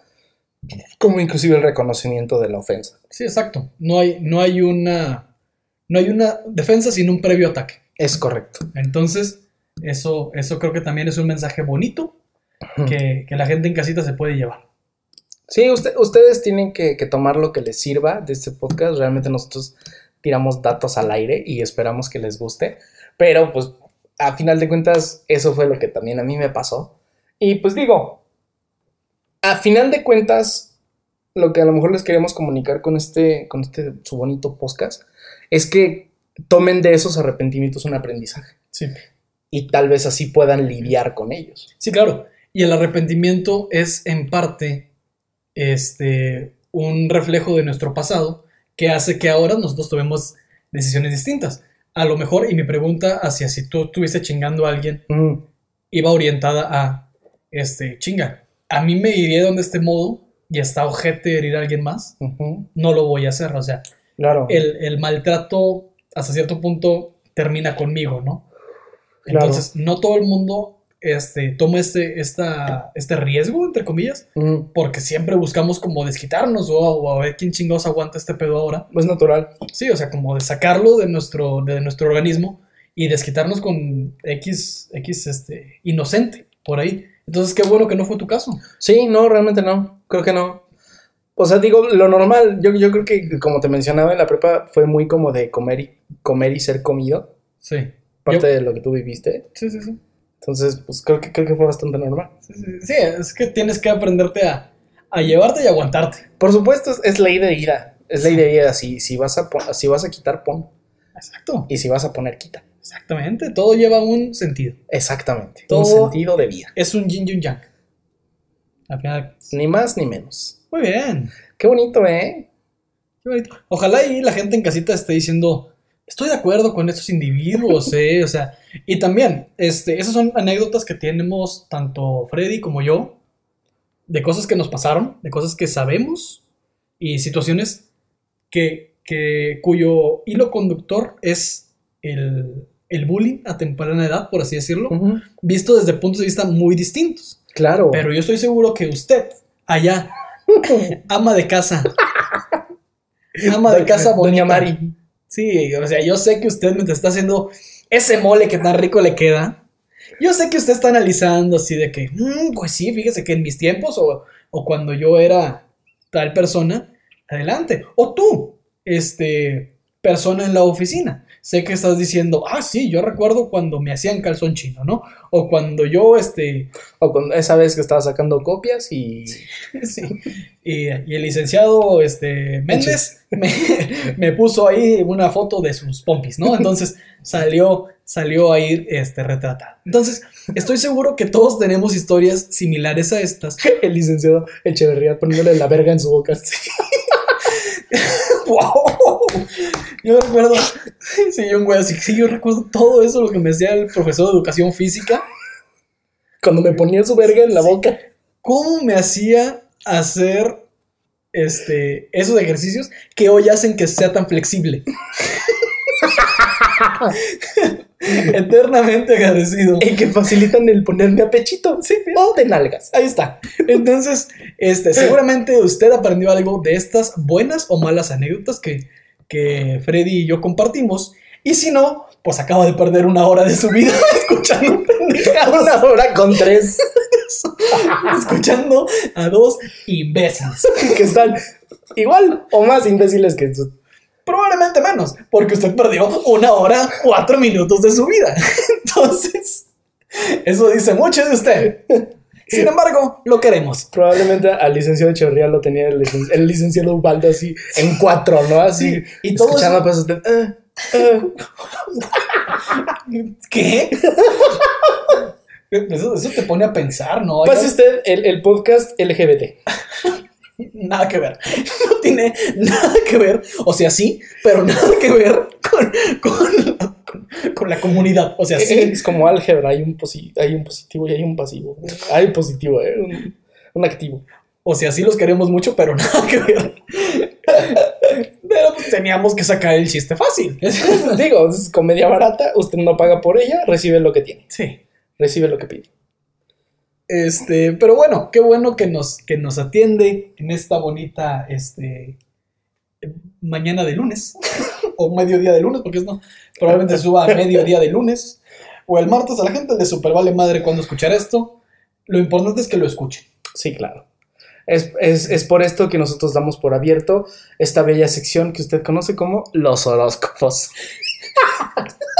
como inclusive el reconocimiento de la ofensa. Sí, exacto. No hay, no hay una. No hay una defensa sin un previo ataque. Es correcto. Entonces, eso, eso creo que también es un mensaje bonito que, que la gente en casita se puede llevar. Sí, usted- ustedes tienen que, que tomar lo que les sirva de este podcast. Realmente nosotros tiramos datos al aire y esperamos que les guste. Pero pues a final de cuentas eso fue lo que también a mí me pasó. Y pues digo, a final de cuentas lo que a lo mejor les queremos comunicar con este, con este su bonito podcast es que tomen de esos arrepentimientos un aprendizaje Sí. y tal vez así puedan lidiar con ellos. Sí, claro. Y el arrepentimiento es en parte este, un reflejo de nuestro pasado que hace que ahora nosotros tomemos decisiones distintas. A lo mejor, y mi pregunta hacia si tú estuviste chingando a alguien, Mm, iba orientada a, este, chinga, a mí me iría de este modo y está ojete herir a alguien más, no lo voy a hacer. O sea, Claro. el, el maltrato hasta cierto punto termina conmigo, ¿no? Claro. Entonces, no todo el mundo este, toma este, esta, este riesgo, entre comillas, porque siempre buscamos como desquitarnos o, o a ver quién chingados aguanta este pedo ahora. es natural. Sí, o sea, como de sacarlo de nuestro, de nuestro organismo y desquitarnos con X, X este, inocente por ahí. Entonces, qué bueno que no fue tu caso. Sí, no, realmente no. Creo que no. O sea, digo, lo normal, yo, yo creo que como te mencionaba en la prepa, fue muy como de comer y comer y ser comido. Sí. Parte Yo- de lo que tú viviste. Sí, sí, sí. Entonces, pues creo que, creo que fue bastante normal. Sí, sí, sí, es que tienes que aprenderte a, a llevarte y aguantarte. Por supuesto, es, es ley de vida. Es ley de vida. Si, si, vas a si vas a quitar, pon. Exacto. Y si vas a poner, quita. Exactamente. Todo lleva un sentido. Exactamente. Todo- Un sentido de vida. Es un yin y un yang. Al final, Ni más ni menos. muy bien. Qué bonito, ¿eh? Qué bonito. Ojalá y la gente en casita esté diciendo, estoy de acuerdo con estos individuos, ¿eh? O sea, y también, este, esas son anécdotas que tenemos tanto Freddy como yo, de cosas que nos pasaron, de cosas que sabemos y situaciones que, que cuyo hilo conductor es el, el bullying a temprana edad, por así decirlo, visto desde puntos de vista muy distintos. Claro. Pero yo estoy seguro que usted, allá, ama de casa, ama de casa bonita. Doña Mari. Sí, o sea, yo sé que usted mientras está haciendo ese mole que tan rico le queda, yo sé que usted está analizando así de que, "Mm, pues sí, fíjese que en mis tiempos o, o cuando yo era tal persona, adelante. O tú, este, persona en la oficina. Sé que estás diciendo, ah, sí, yo recuerdo cuando me hacían calzón chino, ¿no? O cuando yo, este, O con esa vez que estaba sacando copias y. Sí. Y, y el licenciado este, Méndez me, me puso ahí una foto de sus pompis, ¿no? Entonces salió, salió ahí este, retratado. Entonces, estoy seguro que todos tenemos historias similares a estas. El licenciado Echeverría poniéndole la verga en su boca. ¡Wow! Yo recuerdo, sí, un güey así, sí, yo recuerdo todo eso, lo que me decía el profesor de educación física. Cuando me ponía su verga en la boca. ¿Cómo me hacía hacer este, esos ejercicios que hoy hacen que sea tan flexible? Eternamente agradecido. Y que facilitan el ponerme a pechito. Sí, o de nalgas. Ahí está. Entonces, este, seguramente usted aprendió algo de estas buenas o malas anécdotas que, que Freddy y yo compartimos. Y si no, pues acaba de perder una hora de su vida escuchando pendejadas, Una hora con tres. escuchando a dos imbéciles. que están igual o más imbéciles que su- Probablemente menos, porque usted perdió una hora, cuatro minutos de su vida. Entonces, eso dice mucho de usted. Sin embargo, lo queremos. Probablemente al licenciado Echeverría lo tenía el, licen- el licenciado Ubaldo así en cuatro, ¿no? Así. Sí, y todo escuchando eso- pues usted. "Ah, ah". ¿Qué? Eso, eso te pone a pensar, ¿no? Pase usted el, el podcast LGBT. Nada que ver. No tiene nada que ver. O sea, sí, pero nada que ver con, con, con- con la comunidad. O sea, sí. Es como álgebra, hay un, posi- hay un positivo y hay un pasivo. Hay positivo, ¿eh? un, un activo. O sea, sí los queremos mucho, pero nada que ver. Pero pues, teníamos que sacar el chiste fácil. Digo, es comedia barata, usted no paga por ella, recibe lo que tiene, Sí. recibe lo que pide. Este, pero bueno, qué bueno que nos, que nos atiende en esta bonita este, mañana de lunes. o mediodía de lunes, porque es no. Probablemente suba a mediodía de lunes. O el martes a la gente de super vale madre cuando escuchar esto. Lo importante es que lo escuchen. Sí, claro. Es, es- es por esto que nosotros damos por abierto esta bella sección que usted conoce como los horóscopos.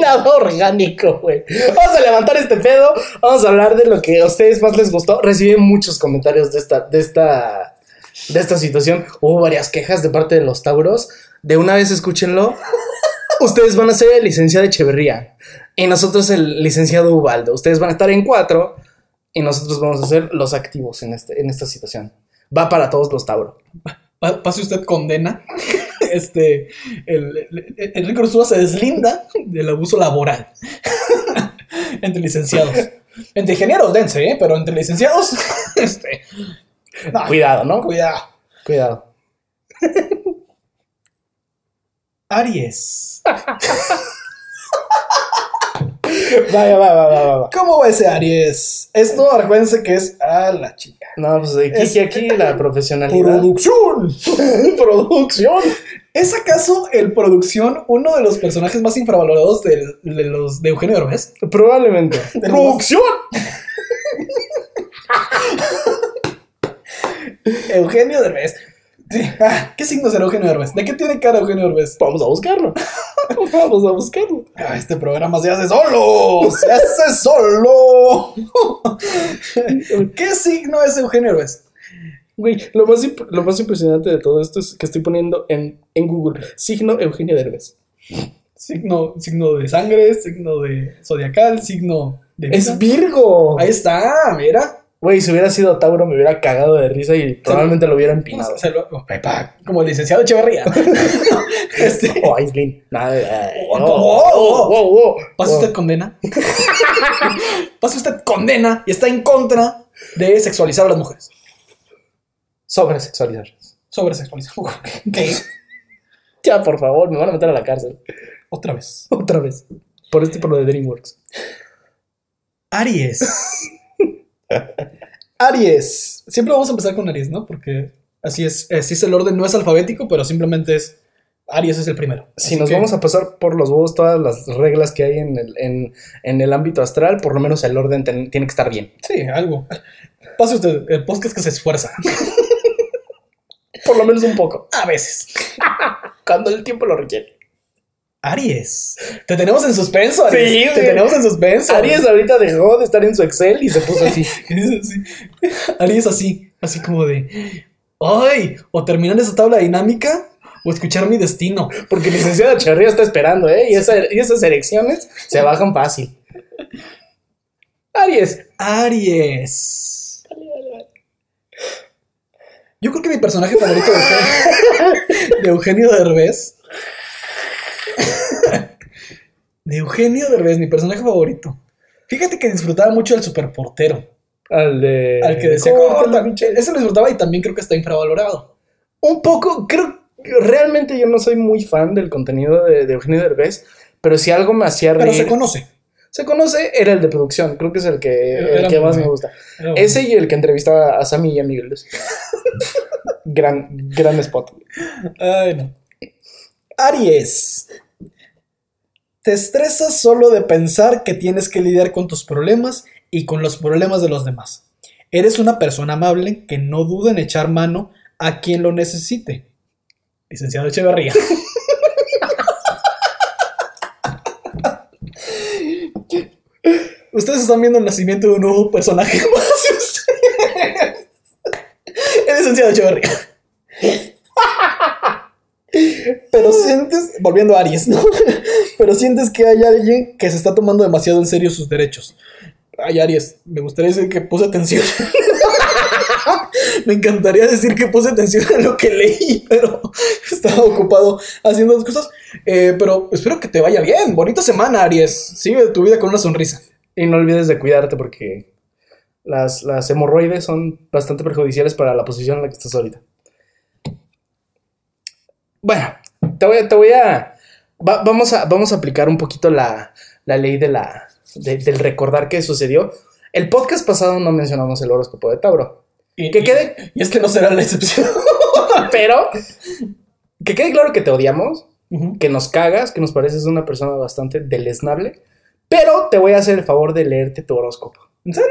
Nada orgánico, güey. Vamos a levantar este pedo. Vamos a hablar de lo que a ustedes más les gustó. Recibí muchos comentarios de esta, de esta, de esta situación. Hubo varias quejas de parte de los Tauros. De una vez escúchenlo. Ustedes van a ser el licenciado Echeverría. Y nosotros el licenciado Ubaldo. Ustedes van a estar en cuatro. Y nosotros vamos a ser los activos en, este, en esta situación. Va para todos los Tauro. Pa- pase usted condena. Este, el, el, Enrique Ursúa se deslinda del abuso laboral entre licenciados. Entre ingenieros, dense, ¿eh? pero entre licenciados, este, no, Cuidado, ¿no? cuidado. Cuidado. Aries. Vaya, va, va, va. ¿Cómo va ese Aries? Esto, acuérdense que es a la chica. No, pues aquí, Es- aquí la profesionalidad. Producción. Producción. ¿Es acaso el producción uno de los personajes más infravalorados del- de, los de Eugenio Derbez? Probablemente. De Producción. Eugenio Derbez. Sí. Ah, ¿Qué signo será Eugenio Derbez? ¿De qué tiene cara Eugenio Derbez? Vamos a buscarlo. Vamos a buscarlo. Ah, este programa se hace solo. Se hace solo. ¿Qué signo es Eugenio Derbez? Güey, lo más, lo más impresionante de todo esto es que estoy poniendo en, en Google signo Eugenio Derbez. Signo, signo de sangre, signo de zodiacal, signo de vida. Es Virgo. Ahí está, mira. Güey, si hubiera sido Tauro me hubiera cagado de risa y probablemente lo hubiera empinado. Se lo- como el licenciado Echeverría. este, O oh. ¿Pasa usted condena? ¿Pasa usted condena y está en contra de sexualizar a las mujeres? Sobre sexualizar. Sobre sexualizar. Ok. Ya, por favor, me van a meter a la cárcel. Otra vez. Otra vez. Por este y por lo de DreamWorks. Aries. Aries. Siempre vamos a empezar con Aries, ¿no? Porque así es, así es el orden, no es alfabético, pero simplemente es Aries es el primero. Si nos vamos a pasar por los huevos todas las reglas que hay en el, en, en el ámbito astral, por lo menos el orden ten- tiene que estar bien. Sí, algo. Pase usted, el podcast que se esfuerza. Por lo menos un poco. A veces. Cuando el tiempo lo requiere. Aries. Te tenemos en suspenso, Aries. Sí, Te tenemos en suspenso. Aries ahorita dejó de estar en su Excel y se puso así. Sí. Aries así, así como de, ay, o terminar esa tabla dinámica o escuchar mi destino. Porque el licenciado Charría está esperando, ¿eh? Y, esa- y esas elecciones se bajan fácil. Aries. Aries. Yo creo que mi personaje favorito de Eugenio, de Eugenio Derbez. De Eugenio Derbez, mi personaje favorito. Fíjate que disfrutaba mucho del superportero. Al de. Al que decía, Córtale, "Córtale". pinche". Ese lo disfrutaba y también creo que está infravalorado. Un poco, creo. Realmente yo no soy muy fan del contenido de, de Eugenio Derbez, pero si algo me hacía reír. Pero se conoce. se conoce, era el de producción. Creo que es el que, el más me gusta. Bueno. Ese y el que entrevistaba a Sammy y a Miguel. gran, gran spot. Ay, no. Aries. Te estresas solo de pensar que tienes que lidiar con tus problemas y con los problemas de los demás. Eres una persona amable que no duda en echar mano a quien lo necesite. Licenciado Echeverría. Ustedes están viendo el nacimiento de un nuevo personaje más. El licenciado Echeverría. Pero sientes, volviendo a Aries, ¿no? Pero sientes que hay alguien que se está tomando demasiado en serio sus derechos. Ay, Aries, me gustaría decir que puse atención. me encantaría decir que puse atención a lo que leí, pero estaba ocupado haciendo otras cosas. Eh, pero espero que te vaya bien. Bonita semana, Aries. Sigue tu vida con una sonrisa. Y no olvides de cuidarte porque las, las hemorroides son bastante perjudiciales para la posición en la que estás ahorita. Bueno, te voy, te voy a, va- vamos a. Vamos a aplicar un poquito la, la ley de la, de- del recordar qué sucedió. El podcast pasado no mencionamos el horóscopo de Tauro. Y, Que quede, y es que no será la excepción. pero que quede claro que te odiamos, que nos cagas, que nos pareces una persona bastante deleznable, pero te voy a hacer el favor de leerte tu horóscopo. ¿En serio?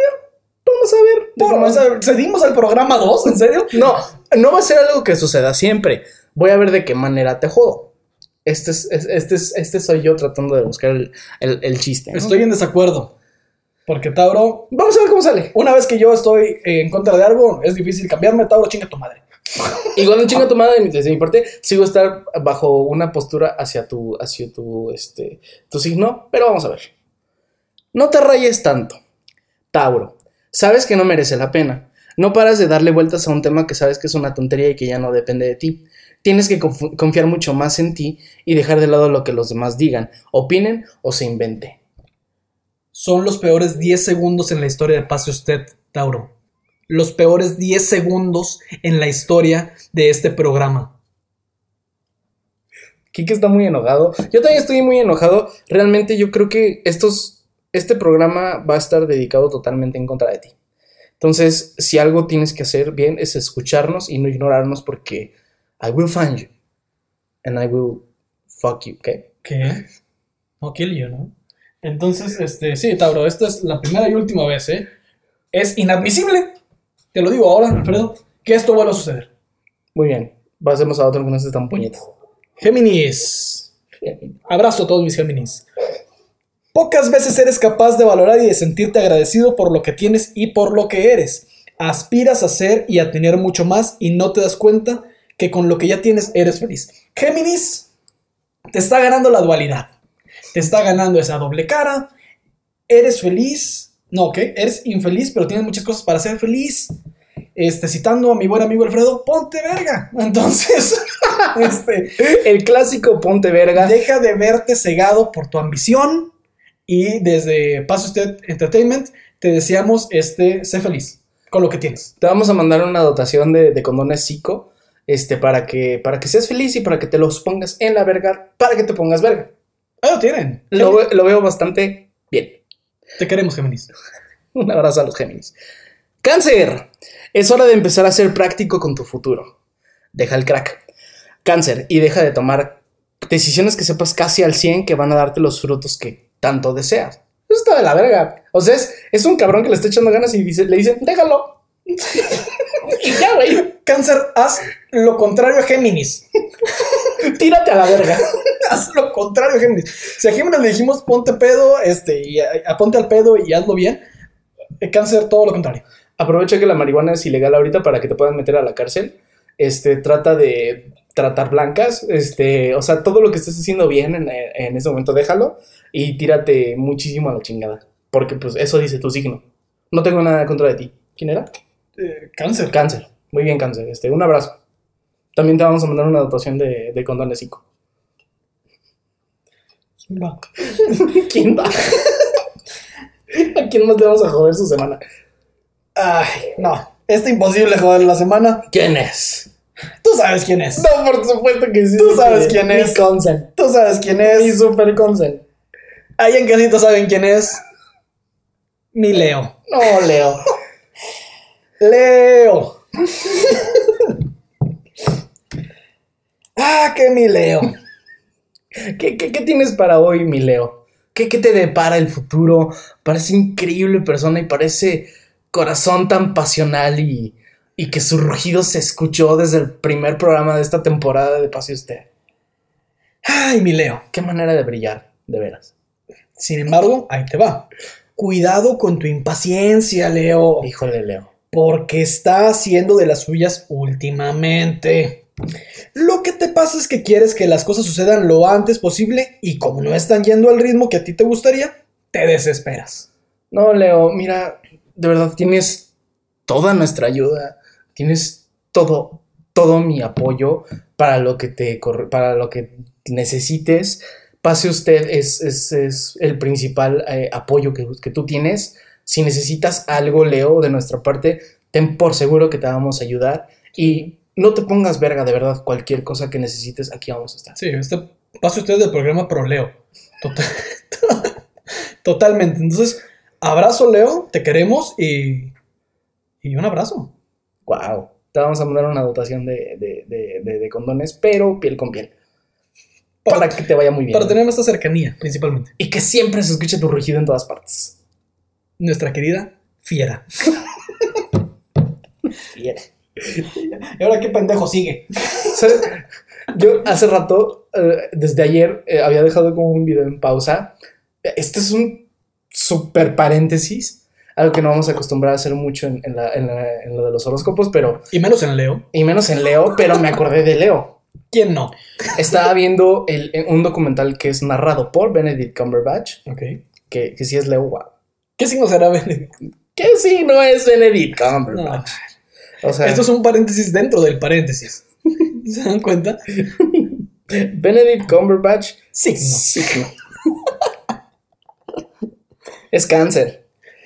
Vamos a ver. Por- o sea, ¿Cedimos al programa 2? ¿En serio? No, no va a ser algo que suceda siempre. Voy a ver de qué manera te jodo. Este, es, es- este, es- este soy yo tratando de buscar el, el- el chiste. ¿no? Estoy en desacuerdo. Porque Tauro, Vamos a ver cómo sale. una vez que yo estoy en contra de algo, es difícil cambiarme. Tauro, chinga tu madre. Igual un chingo tu madre, desde mi parte, sigo estar bajo una postura hacia tu, hacia tu, este, tu signo, pero vamos a ver. No te rayes tanto. Tauro, sabes que no merece la pena. No paras de darle vueltas a un tema que sabes que es una tontería y que ya no depende de ti. Tienes que conf- confiar mucho más en ti y dejar de lado lo que los demás digan, opinen o se invente. Son los peores 10 segundos en la historia de Pase Usted, Tauro. Los peores 10 segundos en la historia de este programa. Kike está muy enojado. Yo también estoy muy enojado. Realmente yo creo que estos, este programa va a estar dedicado totalmente en contra de ti. Entonces, si algo tienes que hacer bien es escucharnos y no ignorarnos porque I will find you and I will fuck you, ¿ok? ¿Qué? No kill you, ¿no? Entonces, este, sí, Tauro, esta es la primera y última vez, ¿eh? Es inadmisible, te lo digo ahora, Alfredo, que esto vuelva a suceder. Muy bien. Pasemos a otro que no esté tan puñetas. Géminis. Abrazo a todos mis Géminis. Pocas veces eres capaz de valorar y de sentirte agradecido por lo que tienes y por lo que eres. Aspiras a ser y a tener mucho más y no te das cuenta que con lo que ya tienes eres feliz. Géminis, te está ganando la dualidad. Te está ganando esa doble cara. Eres feliz. No, ¿qué? Eres infeliz, pero tienes muchas cosas para ser feliz. Este, citando a mi buen amigo Alfredo, ponte verga. Entonces, este, El clásico ponte verga. Deja de verte cegado por tu ambición y desde Paso Usted Entertainment te deseamos este, sé feliz con lo que tienes. Te vamos a mandar una dotación de, de condones psico. Este, para que, para que seas feliz y para que te los pongas en la verga, para que te pongas verga. Ahí lo tienen. Lo, ve- lo veo bastante bien. Te queremos, Géminis. Un abrazo a los Géminis. Cáncer. Es hora de empezar a ser práctico con tu futuro. Deja el crack. Cáncer. Y deja de tomar decisiones que sepas casi al 100 que van a darte los frutos que tanto deseas. Eso está de la verga. O sea, es, es un cabrón que le está echando ganas y dice, le dicen, déjalo. y ya, güey. Cáncer, haz lo contrario a Géminis. Tírate a la verga. haz lo contrario a Géminis. Si a Géminis le dijimos ponte pedo, este, y a, a ponte al pedo y hazlo bien, Cáncer, todo lo contrario. Aprovecha que la marihuana es ilegal ahorita para que te puedan meter a la cárcel. Este, trata de tratar blancas. Este, o sea, todo lo que estés haciendo bien en, en ese momento, déjalo y tírate muchísimo a la chingada. Porque, pues, eso dice tu signo. No tengo nada contra de ti. ¿Quién era? Eh, cáncer. Cáncer. Muy bien, cáncer. Este, un abrazo. También te vamos a mandar una dotación de, de condones psico. Va. ¿Quién va? ¿A quién más le vamos a joder su semana? Ay, no. Está imposible joder la semana. ¿Quién es? Tú sabes quién es. No, por supuesto que sí. Tú sabes quién Mi es. Consen. Tú sabes quién Mi es. super Consen. Ahí en casita saben quién es. Mi Leo. No, Leo. Leo. ah, que mi Leo. ¿Qué, qué, qué tienes para hoy, mi Leo? ¿Qué, ¿Qué te depara el futuro? Parece increíble persona y parece corazón tan pasional y, y que su rugido se escuchó desde el primer programa de esta temporada de Pase Usted. Ay, mi Leo. Qué manera de brillar, de veras. Sin embargo, ahí te va. Cuidado con tu impaciencia, Leo. Híjole, Leo. Porque está haciendo de las suyas últimamente. Lo que te pasa es que quieres que las cosas sucedan lo antes posible y como no están yendo al ritmo que a ti te gustaría, te desesperas. No, Leo, mira, de verdad tienes toda nuestra ayuda, tienes todo, todo mi apoyo para lo que te para lo que necesites. Pase usted, es, es- es el principal eh, apoyo que, que tú tienes. Si necesitas algo, Leo, de nuestra parte, ten por seguro que te vamos a ayudar. Y no te pongas verga, de verdad, cualquier cosa que necesites, aquí vamos a estar. Sí, este pase usted del programa Pro Leo. Total- Totalmente. Entonces, abrazo Leo, te queremos y, y un abrazo. Wow. Te vamos a mandar una dotación de, de- de- condones, pero piel con piel. Para que te vaya muy bien. Para tener esta cercanía, principalmente. Y que siempre se escuche tu rugido en todas partes. Nuestra querida fiera. Bien. ¿Y ahora qué pendejo sigue? ¿Sabes? Yo hace rato, eh, desde ayer, eh, había dejado como un video en pausa. Este es un super paréntesis, algo que no vamos a acostumbrar a hacer mucho en, en la- en la- en lo de los horóscopos, pero, Y menos en Leo. y menos en Leo, pero me acordé de Leo. ¿Quién no? Estaba viendo el- un documental que es narrado por Benedict Cumberbatch, Ok. que, que sí es Leo, wow. ¿Qué signo será Benedict? Que sí, no es Benedict Cumberbatch. O sea, Esto es un paréntesis dentro del paréntesis. ¿Se dan cuenta? Benedict Cumberbatch, Signo. signo. es cáncer.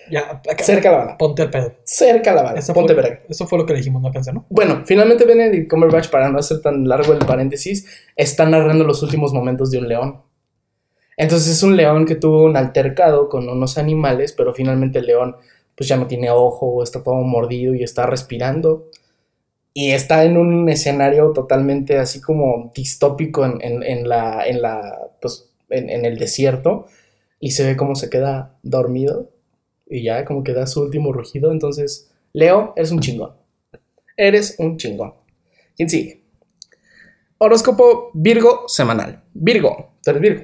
Ya, acá- Cerca la bala. Ponte al pedo. Cerca la bala. Eso Ponte fue, verga. eso fue lo que le dijimos, no cáncer, ¿no? Bueno, finalmente Benedict Cumberbatch, para no hacer tan largo el paréntesis, está narrando los últimos momentos de un león. Entonces es un león que tuvo un altercado con unos animales, pero finalmente el león pues ya no tiene ojo, está todo mordido y está respirando. Y está en un escenario totalmente así como distópico en, en- la, en la, pues, en, en el desierto. Y se ve cómo se queda dormido. Y ya como que da su último rugido. Entonces, Leo, eres un chingón. Eres un chingón. ¿Quién sigue? Horóscopo Virgo semanal. Virgo, tú eres Virgo.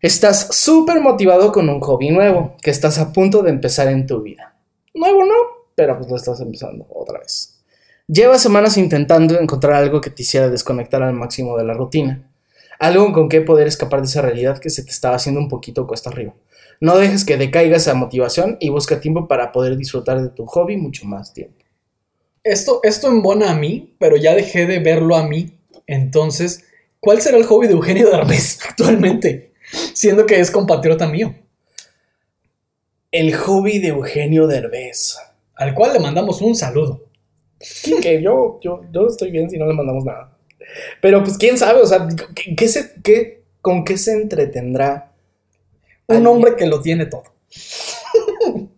Estás súper motivado con un hobby nuevo que estás a punto de empezar en tu vida. Nuevo no, pero pues lo estás empezando otra vez. Llevas semanas intentando encontrar algo que te hiciera desconectar al máximo de la rutina. Algo con que poder escapar de esa realidad que se te estaba haciendo un poquito cuesta arriba. No dejes que decaiga esa motivación y busca tiempo para poder disfrutar de tu hobby mucho más tiempo. Esto, esto embona a mí, pero ya dejé de verlo a mí. Entonces, ¿cuál será el hobby de Eugenio Derbez actualmente? Siendo que es compatriota mío, El hobby de Eugenio Derbez. al cual le mandamos un saludo. que yo, yo, yo estoy bien si no le mandamos nada. Pero pues quién sabe, o sea, ¿qué, qué se, qué, ¿con qué se entretendrá? Un alguien? hombre que lo tiene todo.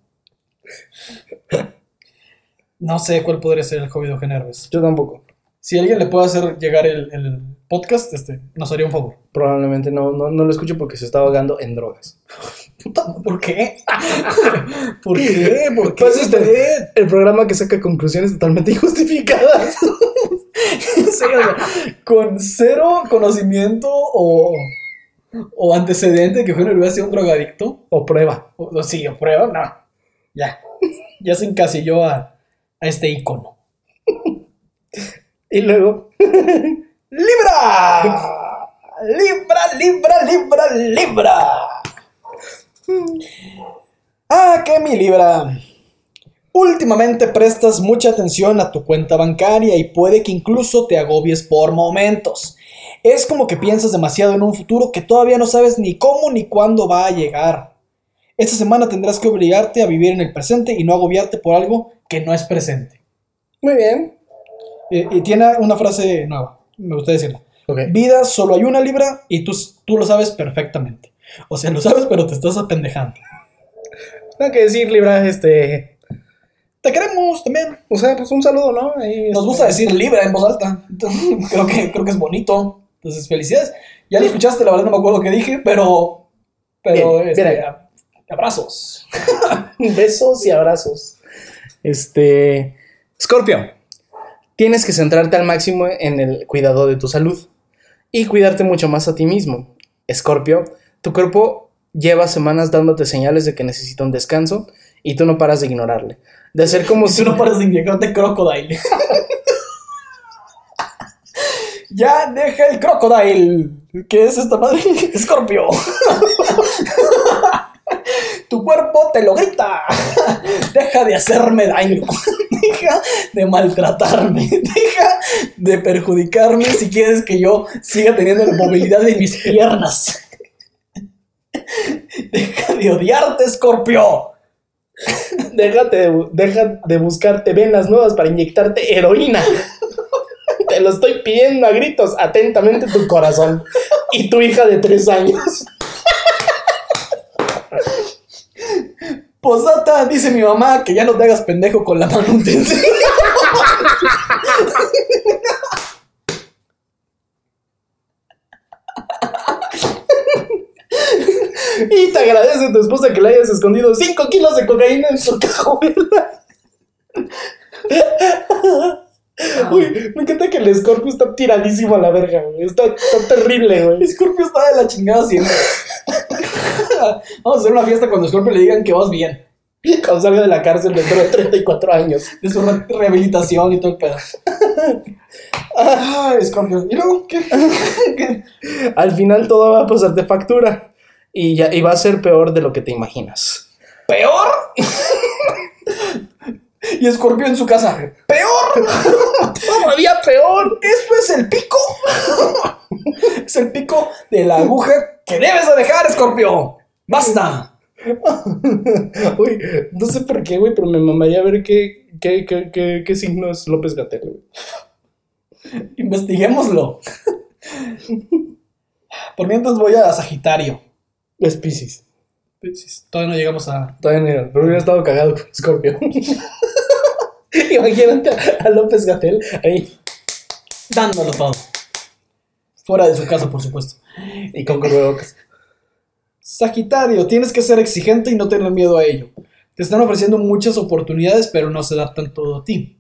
No sé cuál podría ser el hobby de Eugenio Derbez. Yo tampoco. Si alguien le puede hacer llegar el, el podcast, este, nos haría un favor. Probablemente no, no, no lo escucho porque se está ahogando en drogas. Puta, ¿Por qué? ¿Por qué? ¿Por qué? Pues este, el programa que saca conclusiones totalmente injustificadas. Sí, o sea, con cero conocimiento o, o antecedente que Eugenio Derbez sea un drogadicto. O prueba. O, o sí, o prueba, no. Ya. Ya se encasilló a, a este icono. Y luego, ¡Libra! ¡Libra, libra, libra, libra! Ah, que mi libra. Últimamente prestas mucha atención a tu cuenta bancaria y puede que incluso te agobies por momentos. Es como que piensas demasiado en un futuro que todavía no sabes ni cómo ni cuándo va a llegar. Esta semana tendrás que obligarte a vivir en el presente y no agobiarte por algo que no es presente. muy bien. Y, y tiene una frase nueva, me gusta decirla. Ok. Vida solo hay una libra y tú, tú lo sabes perfectamente. O sea, lo sabes, pero te estás apendejando. Nada que decir, Libra, este. Te queremos también. O sea, pues un saludo, ¿no? Nos este, gusta decir libra en voz alta. Creo, que, creo que es bonito. Entonces, felicidades. Ya lo escuchaste, la verdad no me acuerdo qué dije, pero. Pero, Bien, este, abrazos. Besos y abrazos. Este. Scorpio. Tienes que centrarte al máximo en el cuidado de tu salud y cuidarte mucho más a ti mismo. Scorpio, tu cuerpo lleva semanas dándote señales de que necesita un descanso y tú no paras de ignorarle. De ser como Si si no paras de inyectarte crocodile. Ya deja el crocodile. ¿Qué es esta madre? Escorpio. Tu cuerpo te lo grita. Deja de hacerme daño. Deja de maltratarme. Deja de perjudicarme si quieres que yo siga teniendo la movilidad de mis piernas. Deja de odiarte, Escorpio. Déjate deja de buscarte venas nuevas para inyectarte heroína. Te lo estoy pidiendo a gritos. Atentamente tu corazón. Y tu hija de tres años. Posata, dice mi mamá que ya no te hagas pendejo con la manutención. Y te agradece a tu esposa que le hayas escondido 5 kilos de cocaína en su cajuela. Uy, me encanta que el Scorpio está tiradísimo a la verga, güey. Está, está terrible, güey. Scorpio está de la chingada siempre. Vamos a hacer una fiesta cuando Scorpio le digan que vas bien. Cuando salga de la cárcel dentro de 34 años. De su re- rehabilitación y todo el pedo. Ay, Scorpio. ¿Y luego qué? ¿Qué? Al final todo va a pasarte factura. Y, ya, y va a ser peor de lo que te imaginas. ¿Peor? Y Scorpio en su casa. ¡Peor! ¡Todavía peor! ¡Esto es el pico! Es el pico de la aguja que debes de dejar, Scorpio. ¡Basta! Uy, no sé por qué, güey, pero me mamaría ver qué, qué, qué, qué, qué signo es López Gatel, güey. Investiguémoslo. Por mientras voy a Sagitario. Es Pisces. Todavía no llegamos a. Todavía no era, pero hubiera estado cagado con Scorpio. Imagínate a, a López Gatel ahí Dándolo todo. Fuera de su casa, por supuesto. y con cubrebocas. Sagitario, tienes que ser exigente y no tener miedo a ello. Te están ofreciendo muchas oportunidades, pero no se adaptan todo a ti.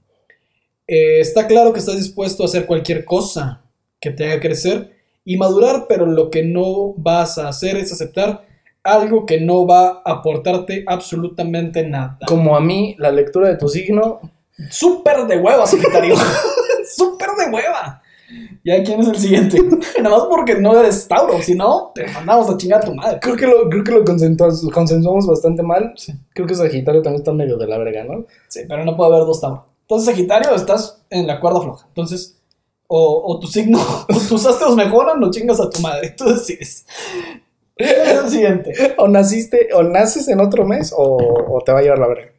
Eh, está claro que estás dispuesto a hacer cualquier cosa que te haga crecer y madurar, pero lo que no vas a hacer es aceptar algo que no va a aportarte absolutamente nada. Como a mí, la lectura de tu signo. Súper de hueva, Sagitario. Súper de hueva. ¿Ya quién es el siguiente? Nada más porque no eres Tauro, si no, te mandamos a chingar a tu madre. Creo que lo, creo que lo consensuamos, bastante mal. Creo que Sagitario también está medio de la verga, ¿no? Sí, pero no puede haber dos Tauro. Entonces, Sagitario, estás en la cuerda floja. Entonces, o, o tu signo, o tus astros mejoran o chingas a tu madre. Tú decides. ¿Quién es el siguiente? O naciste, o naces en otro mes, o, o te va a llevar la verga.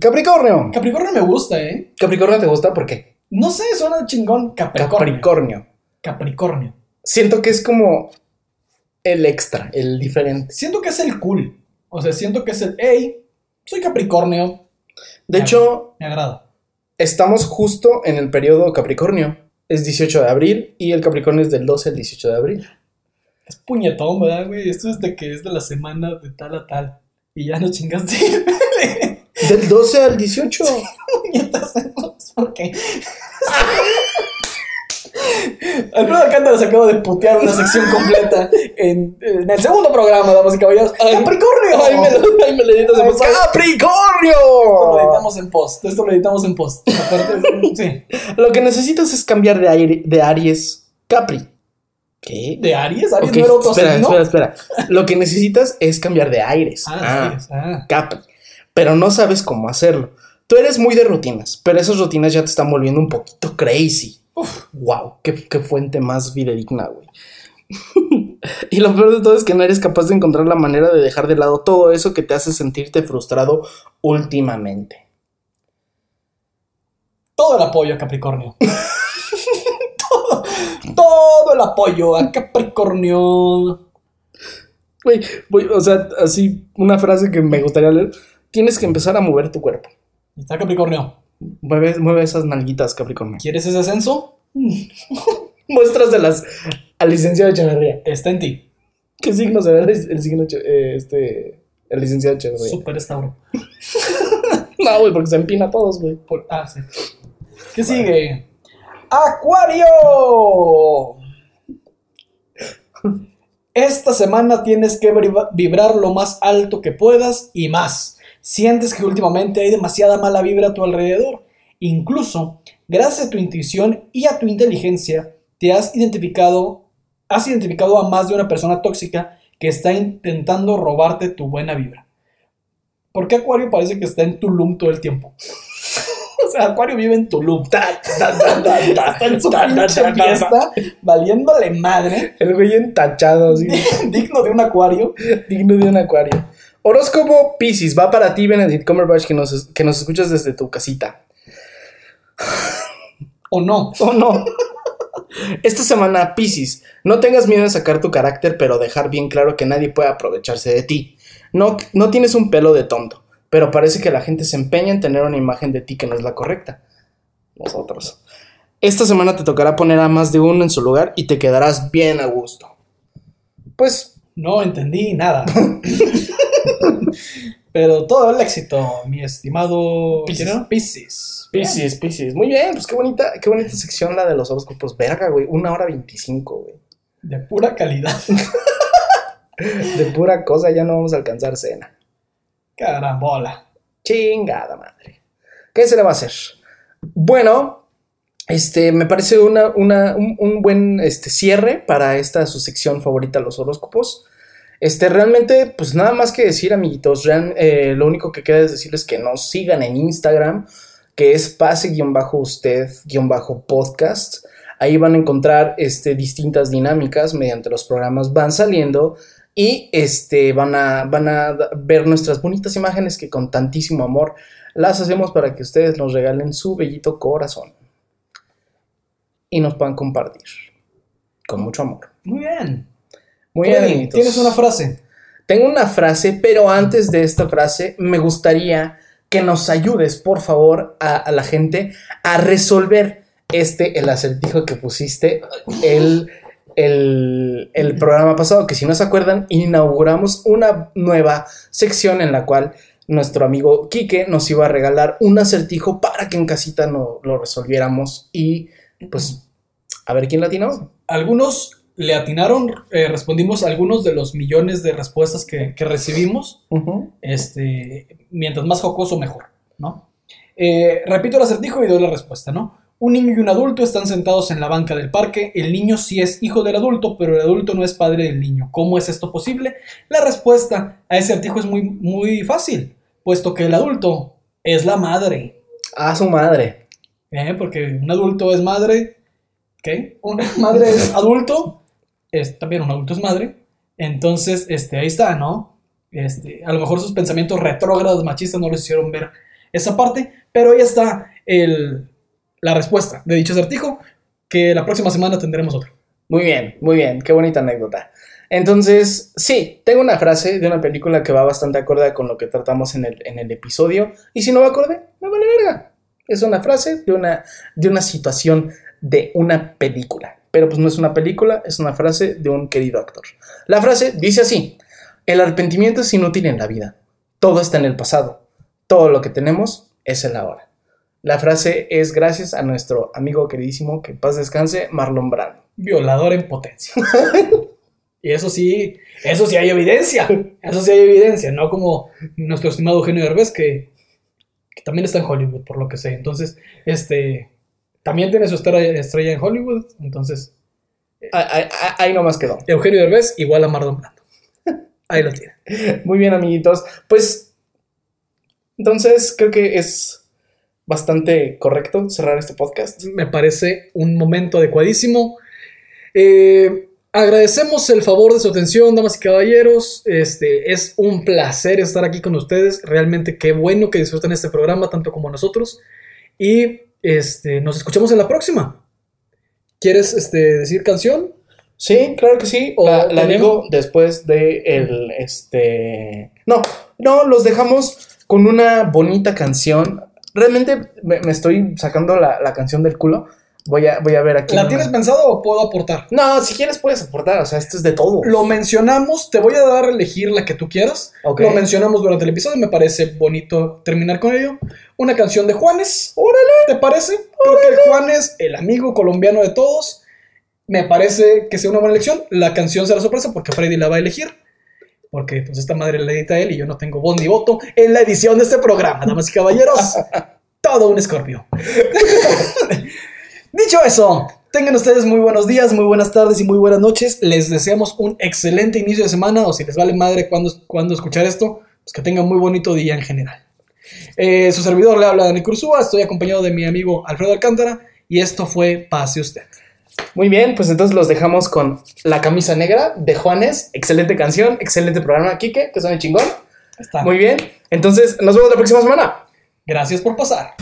Capricornio. Capricornio me gusta, ¿eh? Capricornio te gusta por qué? No sé, suena chingón. Capricornio. Capricornio. Capricornio. Siento que es como el extra, el diferente. Siento que es el cool. O sea, siento que es el, hey, soy Capricornio. De hecho, Me agrada. estamos justo en el periodo Capricornio. Es 18 de abril y el Capricornio es del 12 al 18 de abril. Es puñetón, ¿verdad, güey? Esto es de que es de la semana de tal a tal. Y ya no chingaste. Del 12 al 18. puñetas. ¿Por qué? Alfredo Alcántara se acaba de putear una sección completa en, en el segundo programa, damas y caballeros. ¡Capricornio! Ay, me lo editas en post. Esto lo ¡Capricornio! editamos en post. Esto lo editamos en post. Aparte, sí. Lo que necesitas es cambiar de, aire, de Aries Capri. ¿Qué? ¿De Aries? ¿Aries Ok, no era otro espera, signo? espera, espera. Lo que necesitas es cambiar de aires. Ah, Aries. Ah. Capri. Pero no sabes cómo hacerlo. Tú eres muy de rutinas, pero esas rutinas ya te están volviendo un poquito crazy. Uf, wow, qué, qué fuente más fidedigna, güey. y lo peor de todo es que no eres capaz de encontrar la manera de dejar de lado todo eso que te hace sentirte frustrado últimamente. Todo el apoyo a Capricornio. todo, todo el apoyo a Capricornio. Güey, o sea, así una frase que me gustaría leer. Tienes que empezar a mover tu cuerpo. Está Capricornio. Mueve, mueve esas nalguitas, Capricornio. ¿Quieres ese ascenso? Muéstraselas al licenciado Echeverría. Está en ti. ¿Qué signo será el, el signo eh, este, el licenciado Echeverría? Super Estauro. No, güey, porque se empina a todos, güey. Por- ah, sí. ¿Qué sigue? ¡Acuario! Esta semana tienes que vibra- vibrar lo más alto que puedas y más. Sientes que últimamente hay demasiada mala vibra a tu alrededor. Incluso Gracias a tu intuición y a tu inteligencia, te has identificado, has identificado a más de una persona tóxica que está intentando robarte tu buena vibra. ¿Por qué Acuario parece que está en Tulum todo el tiempo? o sea, Acuario vive en Tulum. Está en su pinche fiesta, valiéndole madre, El güey entachado, así. digno de un Acuario. digno de un acuario. Horóscopo Pisces, va para ti, Benedict Cumberbatch, que nos, que nos escuchas desde tu casita. ¿O no? Oh, no. Esta semana, Pisces, no tengas miedo de sacar tu carácter, pero dejar bien claro que nadie puede aprovecharse de ti. No, no tienes un pelo de tonto, pero parece que la gente se empeña en tener una imagen de ti que no es la correcta. Nosotros. Esta semana te tocará poner a más de uno en su lugar y te quedarás bien a gusto. Pues No entendí nada. Pero todo el éxito, mi estimado. Piscis. Piscis, Piscis. Muy bien, pues qué bonita, qué bonita sección la de los horóscopos. Verga, güey. Una hora veinticinco, güey. De pura calidad. De pura cosa ya no vamos a alcanzar cena. Carambola. Chingada madre. ¿Qué se le va a hacer? Bueno, este, me parece una, una- un, un buen este, cierre para esta su sección favorita, los horóscopos. Este, realmente, pues nada más que decir, amiguitos. eh, lo único que queda es decirles que nos sigan en Instagram, que es pase-usted-podcast. Ahí van a encontrar este, distintas dinámicas mediante los programas van saliendo y este, van, a, van a ver nuestras bonitas imágenes que con tantísimo amor las hacemos para que ustedes nos regalen su bellito corazón y nos puedan compartir con mucho amor. Muy bien. Muy bien. Tienes una frase. Tengo una frase, pero antes de esta frase me gustaría que nos ayudes, por favor, a, a la gente a resolver este, el acertijo que pusiste el, el, el programa pasado, que si no se acuerdan, inauguramos una nueva sección en la cual nuestro amigo Quique nos iba a regalar un acertijo para que en casita no, lo resolviéramos y pues a ver quién latinó. Algunos le atinaron, eh, respondimos algunos de los millones de respuestas que, que recibimos. Este, mientras más jocoso, mejor, ¿no? Eh, repito el acertijo y doy la respuesta, ¿no? Un niño y un adulto están sentados en la banca del parque. El niño sí es hijo del adulto, pero el adulto no es padre del niño. ¿Cómo es esto posible? La respuesta a ese acertijo es muy, muy fácil, puesto que el adulto es la madre. A su madre. ¿eh? Porque un adulto es madre. ¿Qué? Una madre es adulto. Es, también un adulto es madre. Entonces, este, ahí está, ¿no? Este, a lo mejor sus pensamientos retrógrados machistas no les hicieron ver esa parte, pero ahí está el, la respuesta de dicho acertijo, que la próxima semana tendremos otro. Muy bien, muy bien, qué bonita anécdota. Entonces, sí, tengo una frase de una película que va bastante acorde con lo que tratamos en el, en el episodio. Y si no va acorde, me vale verga. Es una frase de una, de una situación de una película. Pero pues no es una película, es una frase de un querido actor. La frase dice así, el arrepentimiento es inútil en la vida. Todo está en el pasado. Todo lo que tenemos es el ahora. La frase es gracias a nuestro amigo queridísimo, que paz descanse, Marlon Brando. Violador en potencia. y eso sí, eso sí hay evidencia. Eso sí hay evidencia, no como nuestro estimado Eugenio que, que también está en Hollywood, por lo que sé. Entonces, este, también tiene su estrella, estrella en Hollywood. Entonces, Ahí, ahí- ahí nomás quedó. Eugenio Derbez igual a Marlon Brando. Ahí lo tiene. Muy bien, amiguitos. Pues, entonces creo que es bastante correcto cerrar este podcast. Me parece un momento adecuadísimo. Eh, agradecemos el favor de su atención, damas y caballeros. Este, es un placer estar aquí con ustedes. Realmente qué bueno que disfruten este programa, tanto como nosotros. Y este, nos escuchamos en la próxima. ¿Quieres este, decir canción? Sí, claro que sí. O La, la digo después de el, este... No, no, los dejamos con una bonita canción. Realmente me, me estoy sacando la, la canción del culo. Voy a, voy a ver aquí. ¿La tienes pensado o puedo aportar? No, si quieres puedes aportar. O sea, esto es de todo. Lo mencionamos, te voy a dar a elegir la que tú quieras. Ok. Lo mencionamos durante el episodio, me parece bonito terminar con ello. Una canción de Juanes, órale, ¿te parece? Creo que Juanes, el amigo colombiano de todos, me parece que sea una buena elección. La canción será sorpresa porque Freddy la va a elegir. Porque pues esta madre la edita él y yo no tengo voz ni voto en la edición de este programa, damas y caballeros. Todo un escorpio. Dicho eso, tengan ustedes muy buenos días, muy buenas tardes y muy buenas noches. Les deseamos un excelente inicio de semana o si les vale madre cuando, cuando escuchar esto, pues que tengan muy bonito día en general. Eh, su servidor le habla Dani Cursúa, estoy acompañado de mi amigo Alfredo Alcántara y esto fue Pase Usted. Muy bien, pues entonces los dejamos con La Camisa Negra de Juanes. Excelente canción, excelente programa, Kike, que suena chingón. Está. Muy bien, entonces nos vemos la próxima semana. Gracias por pasar.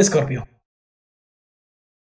Escorpio.